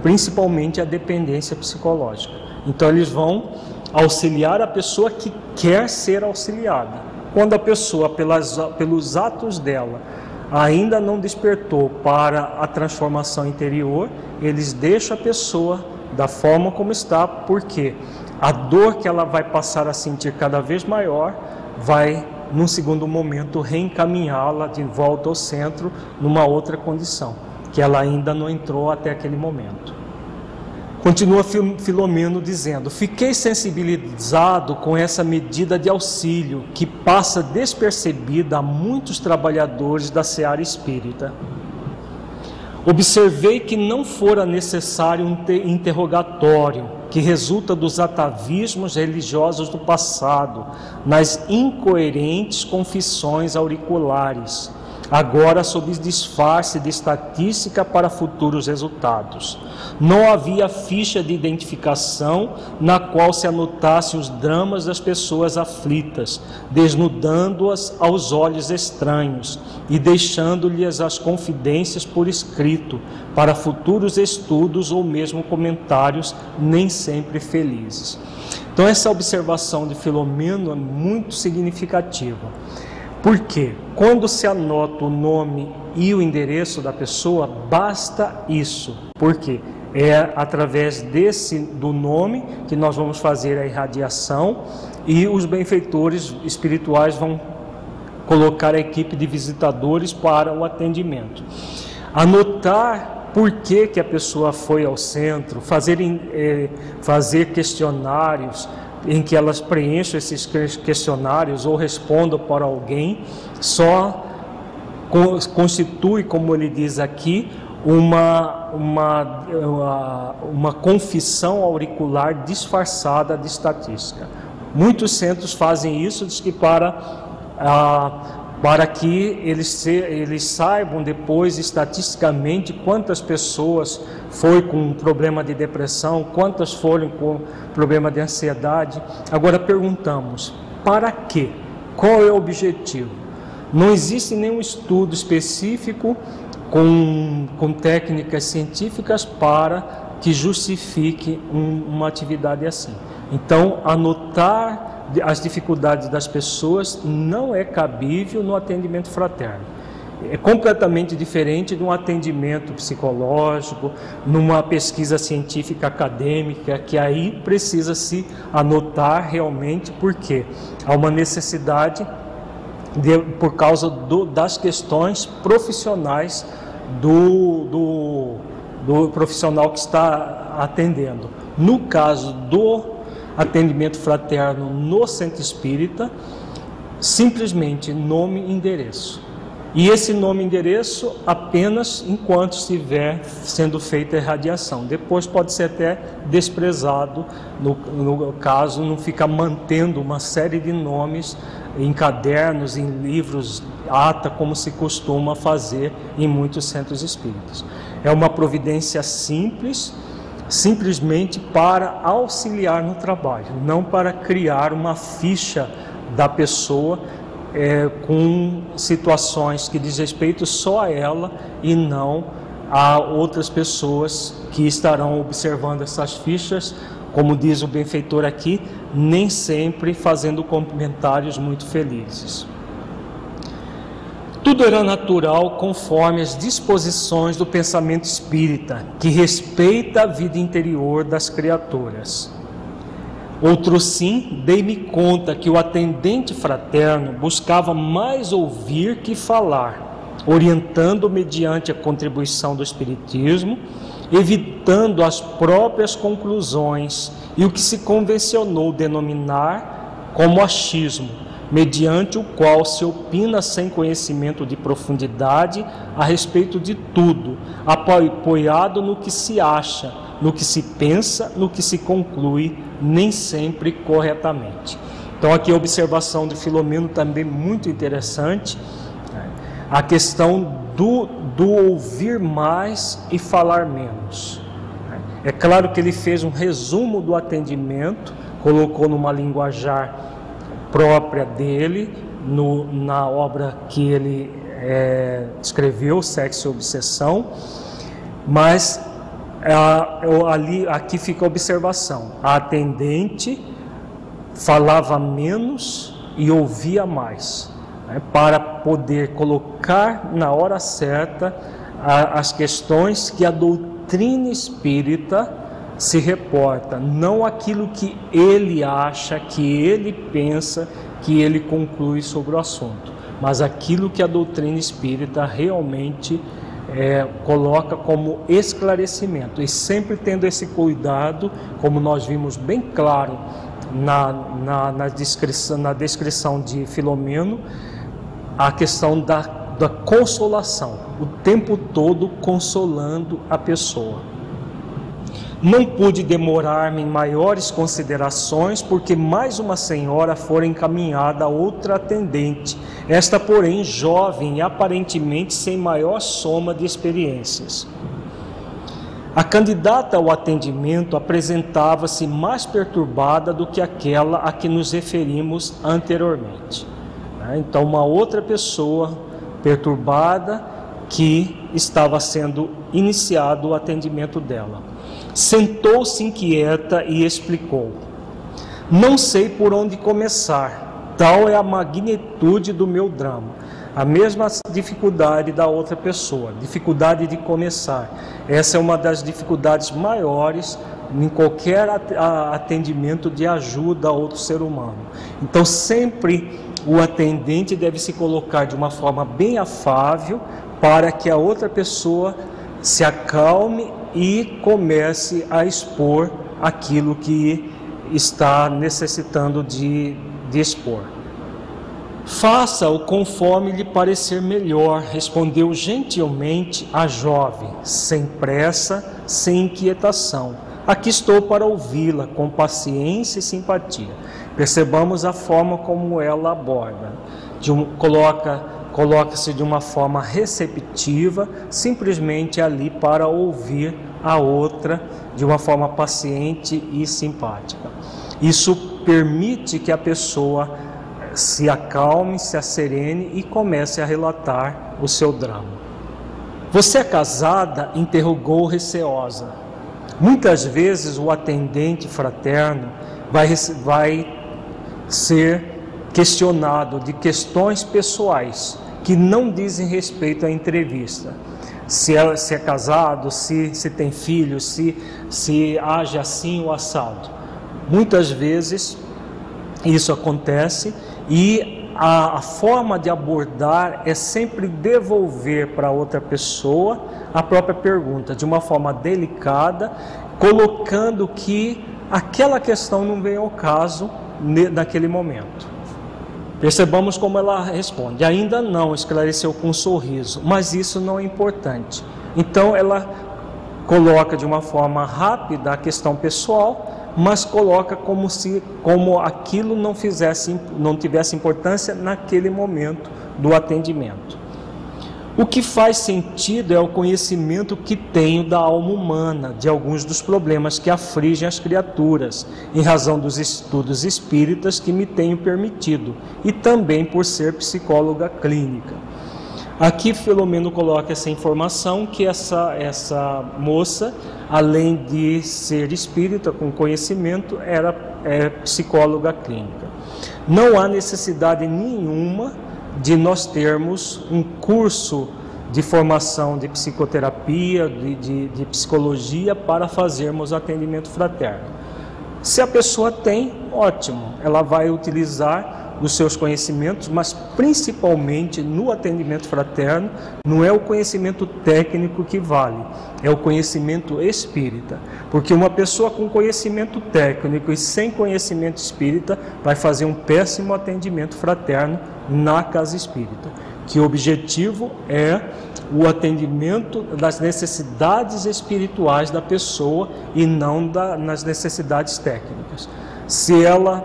principalmente a dependência psicológica. Então, eles vão auxiliar a pessoa que quer ser auxiliada. Quando a pessoa, pelas, pelos atos dela, ainda não despertou para a transformação interior, eles deixam a pessoa da forma como está, porque a dor que ela vai passar a sentir cada vez maior vai, num segundo momento, reencaminhá-la de volta ao centro numa outra condição. que ela ainda não entrou até aquele momento. Continua Filomeno dizendo: Fiquei sensibilizado com essa medida de auxílio que passa despercebida a muitos trabalhadores da seara espírita. Observei que não fora necessário um interrogatório que resulta dos atavismos religiosos do passado, nas incoerentes confissões auriculares agora sob disfarce de estatística para futuros resultados. Não havia ficha de identificação na qual se anotasse os dramas das pessoas aflitas, desnudando-as aos olhos estranhos e deixando-lhes as confidências por escrito para futuros estudos ou mesmo comentários nem sempre felizes. Então essa observação de Filomeno é muito significativa. Porque quando se anota o nome e o endereço da pessoa, basta isso. Porque é através desse do nome que nós vamos fazer a irradiação e os benfeitores espirituais vão colocar a equipe de visitadores para o atendimento. Anotar por que, que a pessoa foi ao centro, fazer, eh, fazer questionários, em que elas preencham esses questionários ou respondam para alguém, só constitui, como ele diz aqui, uma, uma, uma, uma confissão auricular disfarçada de estatística. Muitos centros fazem isso, diz que para ah, para que eles, se, eles saibam depois estatisticamente quantas pessoas foi com problema de depressão, quantas foram com problema de ansiedade. Agora perguntamos, para quê? Qual é o objetivo? Não existe nenhum estudo específico com, com técnicas científicas para que justifique um, uma atividade assim. Então, anotar as dificuldades das pessoas não é cabível no atendimento fraterno. É completamente diferente de um atendimento psicológico, numa pesquisa científica acadêmica, que aí precisa se anotar realmente porque há uma necessidade de, por causa do, das questões profissionais do, do, do profissional que está atendendo. No caso do atendimento fraterno no centro espírita, simplesmente nome e endereço. E esse nome e endereço apenas enquanto estiver sendo feita a irradiação. Depois pode ser até desprezado, no, no caso não fica mantendo uma série de nomes em cadernos, em livros, ata, como se costuma fazer em muitos centros espíritas. É uma providência simples, simplesmente para auxiliar no trabalho, não para criar uma ficha da pessoa é, com situações que diz respeito só a ela e não a outras pessoas que estarão observando essas fichas, como diz o benfeitor aqui, nem sempre fazendo comentários muito felizes. Tudo era natural conforme as disposições do pensamento espírita, que respeita a vida interior das criaturas. Outro sim, dei-me conta que o atendente fraterno buscava mais ouvir que falar, orientando mediante a contribuição do Espiritismo, evitando as próprias conclusões e o que se convencionou denominar como achismo mediante o qual se opina sem conhecimento de profundidade a respeito de tudo, apoiado no que se acha, no que se pensa, no que se conclui, nem sempre corretamente. Então, aqui a observação de Filomeno também muito interessante, né? a questão do, do ouvir mais e falar menos. Né? É claro que ele fez um resumo do atendimento, colocou numa linguajar própria dele, no, na obra que ele é, escreveu, Sexo e Obsessão, mas ali, aqui fica a observação: a atendente falava menos e ouvia mais, né, para poder colocar na hora certa a, as questões que a doutrina espírita se reporta, não aquilo que ele acha, que ele pensa, que ele conclui sobre o assunto, mas aquilo que a doutrina espírita realmente é, coloca como esclarecimento e sempre tendo esse cuidado, como nós vimos bem claro na, na, na, descrição, na descrição de Filomeno, a questão da, da consolação, o tempo todo consolando a pessoa. Não pude demorar-me em maiores considerações, porque mais uma senhora fora encaminhada a outra atendente, esta, porém, jovem e aparentemente sem maior soma de experiências. A candidata ao atendimento apresentava-se mais perturbada do que aquela a que nos referimos anteriormente. Né? Então, uma outra pessoa perturbada que estava sendo iniciado o atendimento dela. Sentou-se inquieta e explicou: Não sei por onde começar, tal é a magnitude do meu drama. A mesma dificuldade da outra pessoa, dificuldade de começar. Essa é uma das dificuldades maiores em qualquer atendimento de ajuda a outro ser humano. Então, sempre o atendente deve se colocar de uma forma bem afável para que a outra pessoa se acalme e comece a expor aquilo que está necessitando de, de expor. Faça-o conforme lhe parecer melhor, respondeu gentilmente a jovem, sem pressa, sem inquietação. Aqui estou para ouvi-la com paciência e simpatia. Percebamos a forma como ela aborda. Um, coloca coloca-se de uma forma receptiva, simplesmente ali para ouvir a outra de uma forma paciente e simpática. Isso permite que a pessoa se acalme, se acerene e comece a relatar o seu drama. Você é casada? interrogou receosa. Muitas vezes o atendente fraterno vai, vai ser questionado de questões pessoais que não dizem respeito à entrevista. Se é, se é casado, se, se tem filhos, se, se age assim ou assado. Muitas vezes isso acontece e a, a forma de abordar é sempre devolver para outra pessoa a própria pergunta de uma forma delicada, colocando que aquela questão não vem ao caso naquele momento. Percebamos como ela responde: ainda não, esclareceu com um sorriso, mas isso não é importante. Então ela coloca de uma forma rápida a questão pessoal, mas coloca como se como aquilo não fizesse não tivesse importância naquele momento do atendimento. O que faz sentido é o conhecimento que tenho da alma humana, de alguns dos problemas que afligem as criaturas, em razão dos estudos espíritas que me tenho permitido, e também por ser psicóloga clínica. Aqui Filomeno coloca essa informação que essa, essa moça, além de ser espírita com conhecimento, era é, psicóloga clínica. Não há necessidade nenhuma de nós termos um curso de formação de psicoterapia, de, de, de, psicologia para fazermos atendimento fraterno. Se a pessoa tem, ótimo, ela vai utilizar os seus conhecimentos, mas principalmente no atendimento fraterno, não é o conhecimento técnico que vale, é o conhecimento espírita. Porque uma pessoa com conhecimento técnico e sem conhecimento espírita vai fazer um péssimo atendimento fraterno na casa espírita. Que o objetivo é o atendimento das necessidades espirituais da pessoa e não da, nas necessidades técnicas. Se ela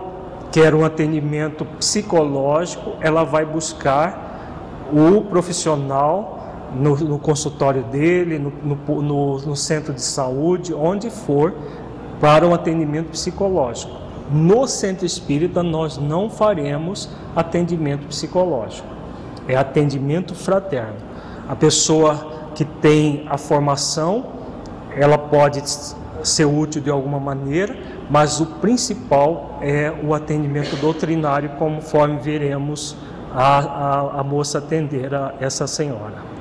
quer um atendimento psicológico, ela vai buscar o profissional no, no consultório dele, no, no, no, centro de saúde, onde for, para um atendimento psicológico. No centro espírita, nós não faremos atendimento psicológico, é atendimento fraterno. A pessoa que tem a formação, ela pode ser útil de alguma maneira, mas o principal é o atendimento doutrinário, conforme veremos a, a, a moça atender a essa senhora.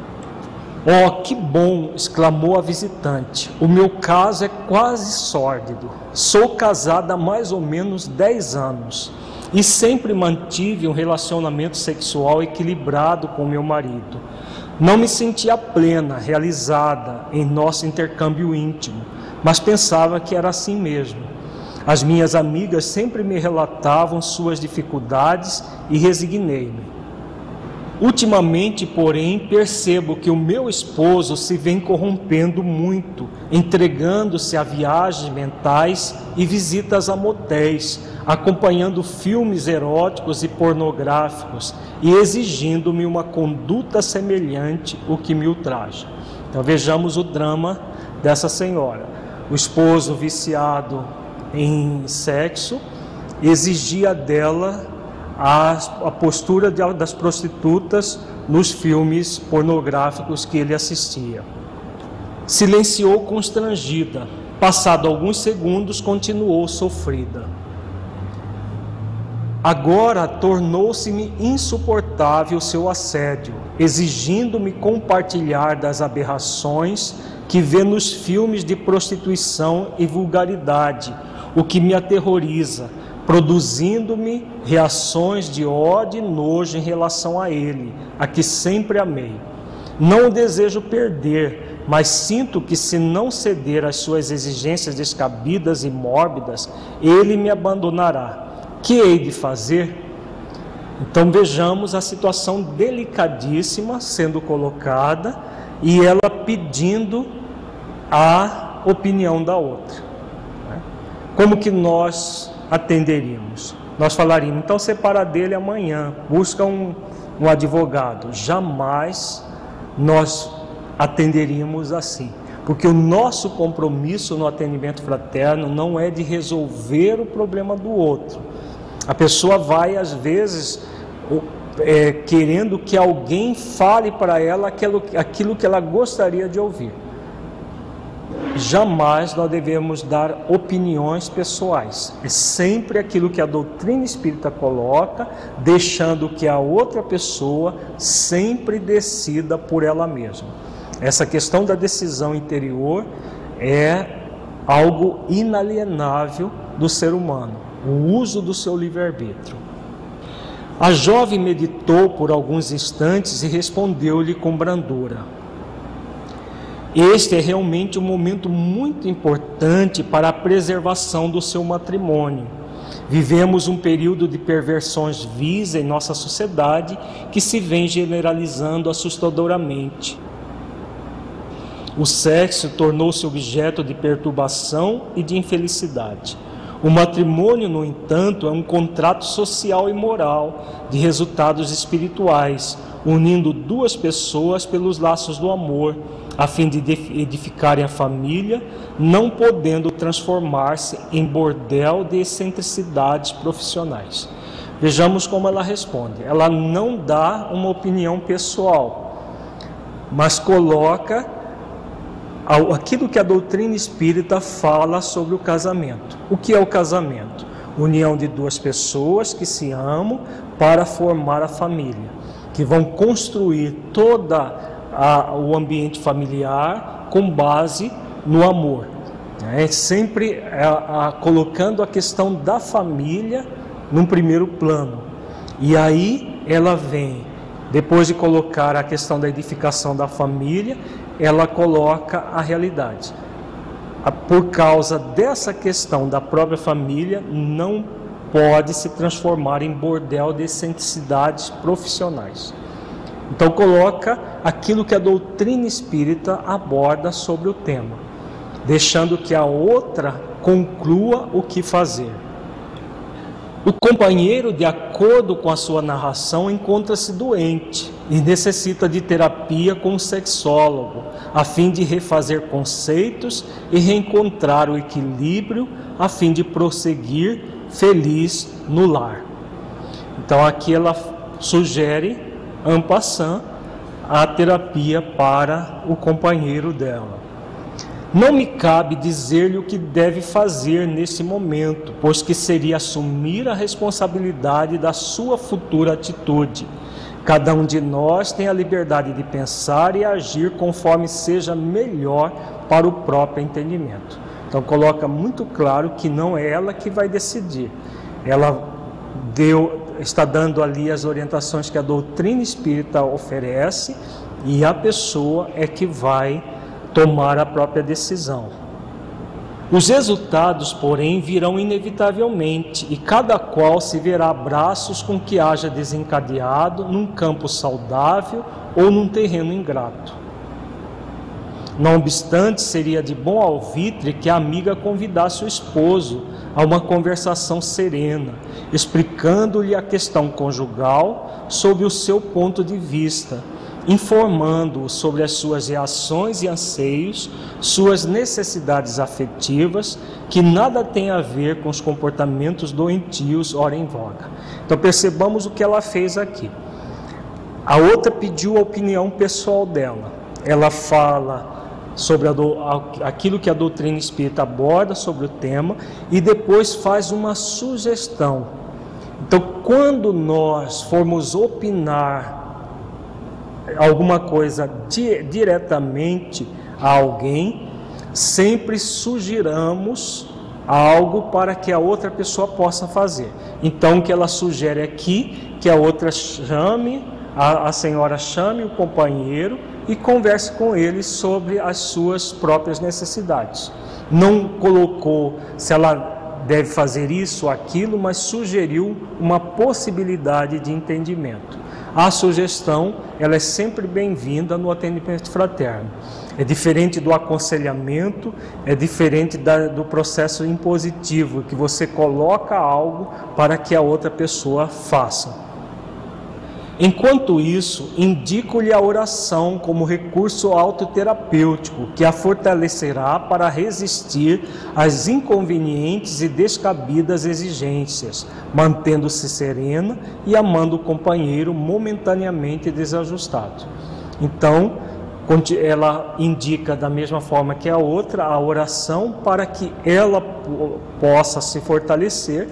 Oh, que bom! exclamou a visitante. O meu caso é quase sórdido. Sou casada há mais ou menos 10 anos e sempre mantive um relacionamento sexual equilibrado com meu marido. Não me sentia plena, realizada em nosso intercâmbio íntimo, mas pensava que era assim mesmo. As minhas amigas sempre me relatavam suas dificuldades e resignei-me. Ultimamente, porém, percebo que o meu esposo se vem corrompendo muito, entregando-se a viagens mentais e visitas a motéis, acompanhando filmes eróticos e pornográficos e exigindo-me uma conduta semelhante, o que me ultraja. Então vejamos o drama dessa senhora. O esposo viciado em sexo exigia dela a, a postura de, das prostitutas nos filmes pornográficos que ele assistia. Silenciou constrangida. Passado alguns segundos, continuou sofrida. Agora tornou-se-me insuportável seu assédio, exigindo-me compartilhar das aberrações que vê nos filmes de prostituição e vulgaridade, o que me aterroriza, produzindo-me reações de ódio e nojo em relação a ele, a que sempre amei. Não o desejo perder, mas sinto que se não ceder às suas exigências descabidas e mórbidas, ele me abandonará. Que hei de fazer? Então vejamos a situação delicadíssima sendo colocada e ela pedindo a opinião da outra. Né? Como que nós atenderíamos. Nós falaríamos, então separa dele amanhã, busca um, um advogado. Jamais nós atenderíamos assim. Porque o nosso compromisso no atendimento fraterno não é de resolver o problema do outro. A pessoa vai, às vezes, é, querendo que alguém fale para ela aquilo, aquilo que ela gostaria de ouvir jamais nós devemos dar opiniões pessoais. É sempre aquilo que a doutrina espírita coloca, deixando que a outra pessoa sempre decida por ela mesma. Essa questão da decisão interior é algo inalienável do ser humano, o uso do seu livre-arbítrio. A jovem meditou por alguns instantes e respondeu-lhe com brandura: este é realmente um momento muito importante para a preservação do seu matrimônio. Vivemos um período de perversões vis em nossa sociedade que se vem generalizando assustadoramente. O sexo tornou-se objeto de perturbação e de infelicidade. O matrimônio, no entanto, é um contrato social e moral de resultados espirituais, unindo duas pessoas pelos laços do amor a fim de edificarem a família, não podendo transformar-se em bordel de excentricidades profissionais. Vejamos como ela responde. Ela não dá uma opinião pessoal, mas coloca aquilo que a doutrina espírita fala sobre o casamento. O que é o casamento? União de duas pessoas que se amam para formar a família, que vão construir toda a, o ambiente familiar com base no amor. É sempre a, a, colocando a questão da família num primeiro plano. E aí ela vem, depois de colocar a questão da edificação da família, ela coloca a realidade. Por causa dessa questão da própria família, não pode se transformar em bordel de excentricidades profissionais. Então coloca aquilo que a doutrina espírita aborda sobre o tema, deixando que a outra conclua o que fazer. O companheiro, de acordo com a sua narração, encontra-se doente e necessita de terapia com um sexólogo, a fim de refazer conceitos e reencontrar o equilíbrio, a fim de prosseguir feliz no lar. Então aqui ela sugere en passant, a terapia para o companheiro dela. Não me cabe dizer-lhe o que deve fazer nesse momento, pois que seria assumir a responsabilidade da sua futura atitude. Cada um de nós tem a liberdade de pensar e agir conforme seja melhor para o próprio entendimento. Então coloca muito claro que não é ela que vai decidir. Ela deu está dando ali as orientações que a doutrina espírita oferece e a pessoa é que vai tomar a própria decisão. Os resultados, porém, virão inevitavelmente, e cada qual se verá braços com que haja desencadeado num campo saudável ou num terreno ingrato. Não obstante, seria de bom alvitre que a amiga convidasse o esposo a uma conversação serena, explicando-lhe a questão conjugal sob o seu ponto de vista, informando-o sobre as suas reações e anseios, suas necessidades afetivas, que nada tem a ver com os comportamentos doentios ora em voga. Então percebamos o que ela fez aqui. A outra pediu a opinião pessoal dela. Ela fala sobre do, aquilo que a doutrina espírita aborda sobre o tema e depois faz uma sugestão. Então, quando nós formos opinar alguma coisa di, diretamente a alguém, sempre sugiramos algo para que a outra pessoa possa fazer. Então, o que ela sugere aqui, que a outra chame, a, a senhora chame o companheiro e converse com ele sobre as suas próprias necessidades. Não colocou se ela deve fazer isso ou aquilo, mas sugeriu uma possibilidade de entendimento. A sugestão, ela é sempre bem-vinda no atendimento fraterno. É diferente do aconselhamento, é diferente da, do processo impositivo, que você coloca algo para que a outra pessoa faça. Enquanto isso, indico-lhe a oração como recurso autoterapêutico que a fortalecerá para resistir às inconvenientes e descabidas exigências, mantendo-se serena e amando o companheiro momentaneamente desajustado. Então, ela indica da mesma forma que a outra a oração para que ela possa se fortalecer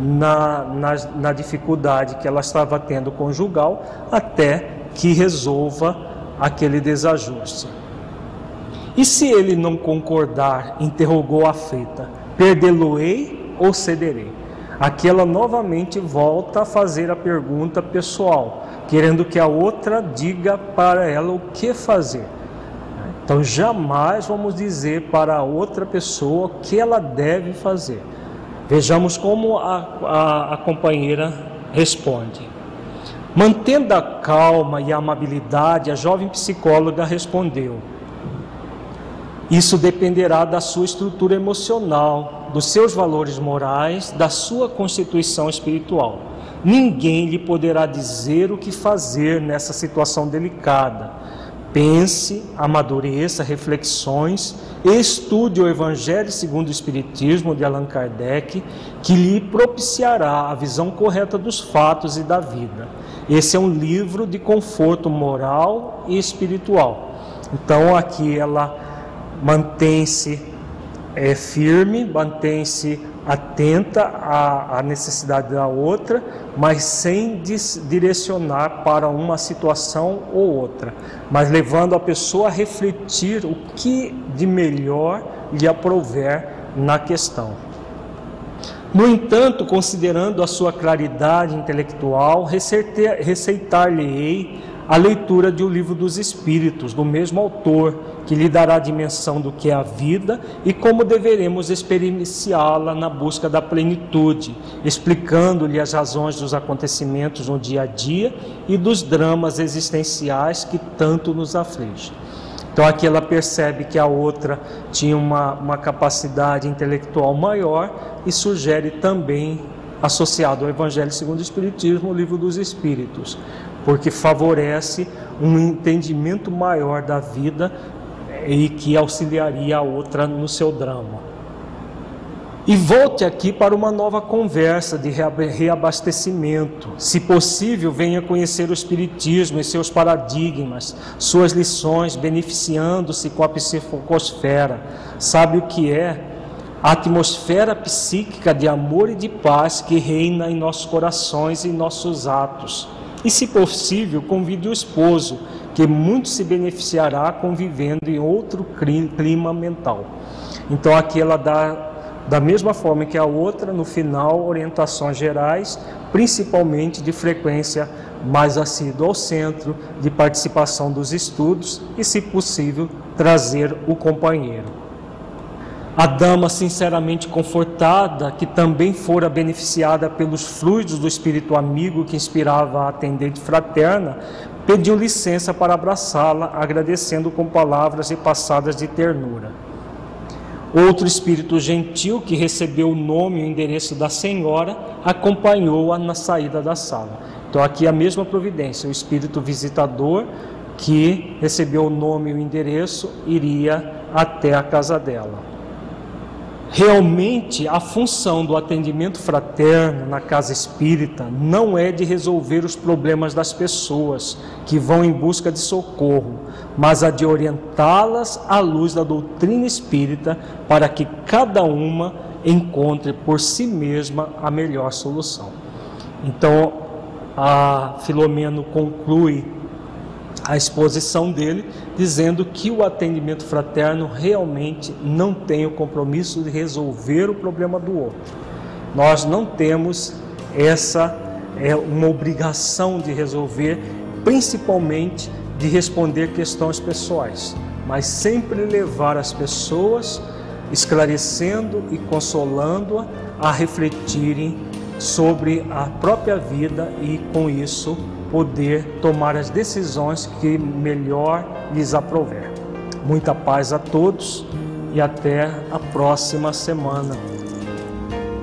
na, na, na dificuldade que ela estava tendo conjugal, até que resolva aquele desajuste. E se ele não concordar, interrogou a feita, perdê-lo-ei ou cederei? Aqui ela novamente volta a fazer a pergunta pessoal, querendo que a outra diga para ela o que fazer. Então jamais vamos dizer para a outra pessoa o que ela deve fazer. Vejamos como a, a, a companheira responde. Mantendo a calma e a amabilidade, a jovem psicóloga respondeu: Isso dependerá da sua estrutura emocional, dos seus valores morais, da sua constituição espiritual. Ninguém lhe poderá dizer o que fazer nessa situação delicada Pense, amadureça reflexões, estude o Evangelho segundo o Espiritismo de Allan Kardec, que lhe propiciará a visão correta dos fatos e da vida. Esse é um livro de conforto moral e espiritual. Então aqui ela mantém-se é, firme, mantém-se atenta à, à, necessidade da outra, mas sem direcionar para uma situação ou outra, mas levando a pessoa a refletir o que de melhor lhe aprouver na questão. No entanto, considerando a sua claridade intelectual, receitar-lhe-ei a leitura de O Livro dos Espíritos, do mesmo autor, que lhe dará a dimensão do que é a vida e como deveremos experienciá-la na busca da plenitude, explicando-lhe as razões dos acontecimentos no dia a dia e dos dramas existenciais que tanto nos afligem. Então aqui ela percebe que a outra tinha uma, uma capacidade intelectual maior e sugere também, associado ao Evangelho segundo o Espiritismo, o livro dos Espíritos, porque favorece um entendimento maior da vida e que auxiliaria a outra no seu drama. E volte aqui para uma nova conversa de reabastecimento. Se possível, venha conhecer o Espiritismo e seus paradigmas, suas lições, beneficiando-se com a psicosfera. Sabe o que é? A atmosfera psíquica de amor e de paz que reina em nossos corações e nossos atos e, se possível, convide o esposo, que muito se beneficiará convivendo em outro clima mental. Então, aqui ela dá da mesma forma que a outra, no final, orientações gerais, principalmente de frequência mais assídua ao centro, de participação dos estudos e, se possível, trazer o companheiro. A dama sinceramente confortada, que também fora beneficiada pelos fluidos do espírito amigo que inspirava a atendente fraterna, pediu licença para abraçá-la, agradecendo com palavras e passadas de ternura. Outro espírito gentil, que recebeu o nome e o endereço da senhora, acompanhou-a na saída da sala. Então, aqui a mesma providência: o espírito visitador, que recebeu o nome e o endereço, iria até a casa dela. Realmente, a função do atendimento fraterno na casa espírita não é de resolver os problemas das pessoas que vão em busca de socorro, mas a de orientá-las à luz da doutrina espírita para que cada uma encontre por si mesma a melhor solução. Então, a Filomeno conclui a exposição dele, dizendo que o atendimento fraterno realmente não tem o compromisso de resolver o problema do outro. Nós não temos essa é uma obrigação de resolver, principalmente de responder questões pessoais, mas sempre levar as pessoas esclarecendo e consolando-a a refletirem sobre a própria vida e com isso poder tomar as decisões que melhor lhes aprover. Muita paz a todos e até a próxima semana.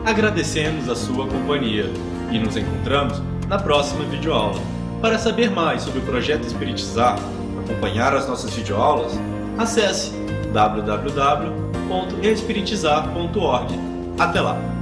Agradecemos a sua companhia e nos encontramos na próxima videoaula. Para saber mais sobre o projeto Espiritizar, acompanhar as nossas videoaulas, acesse www.espiritizar.org. Até lá!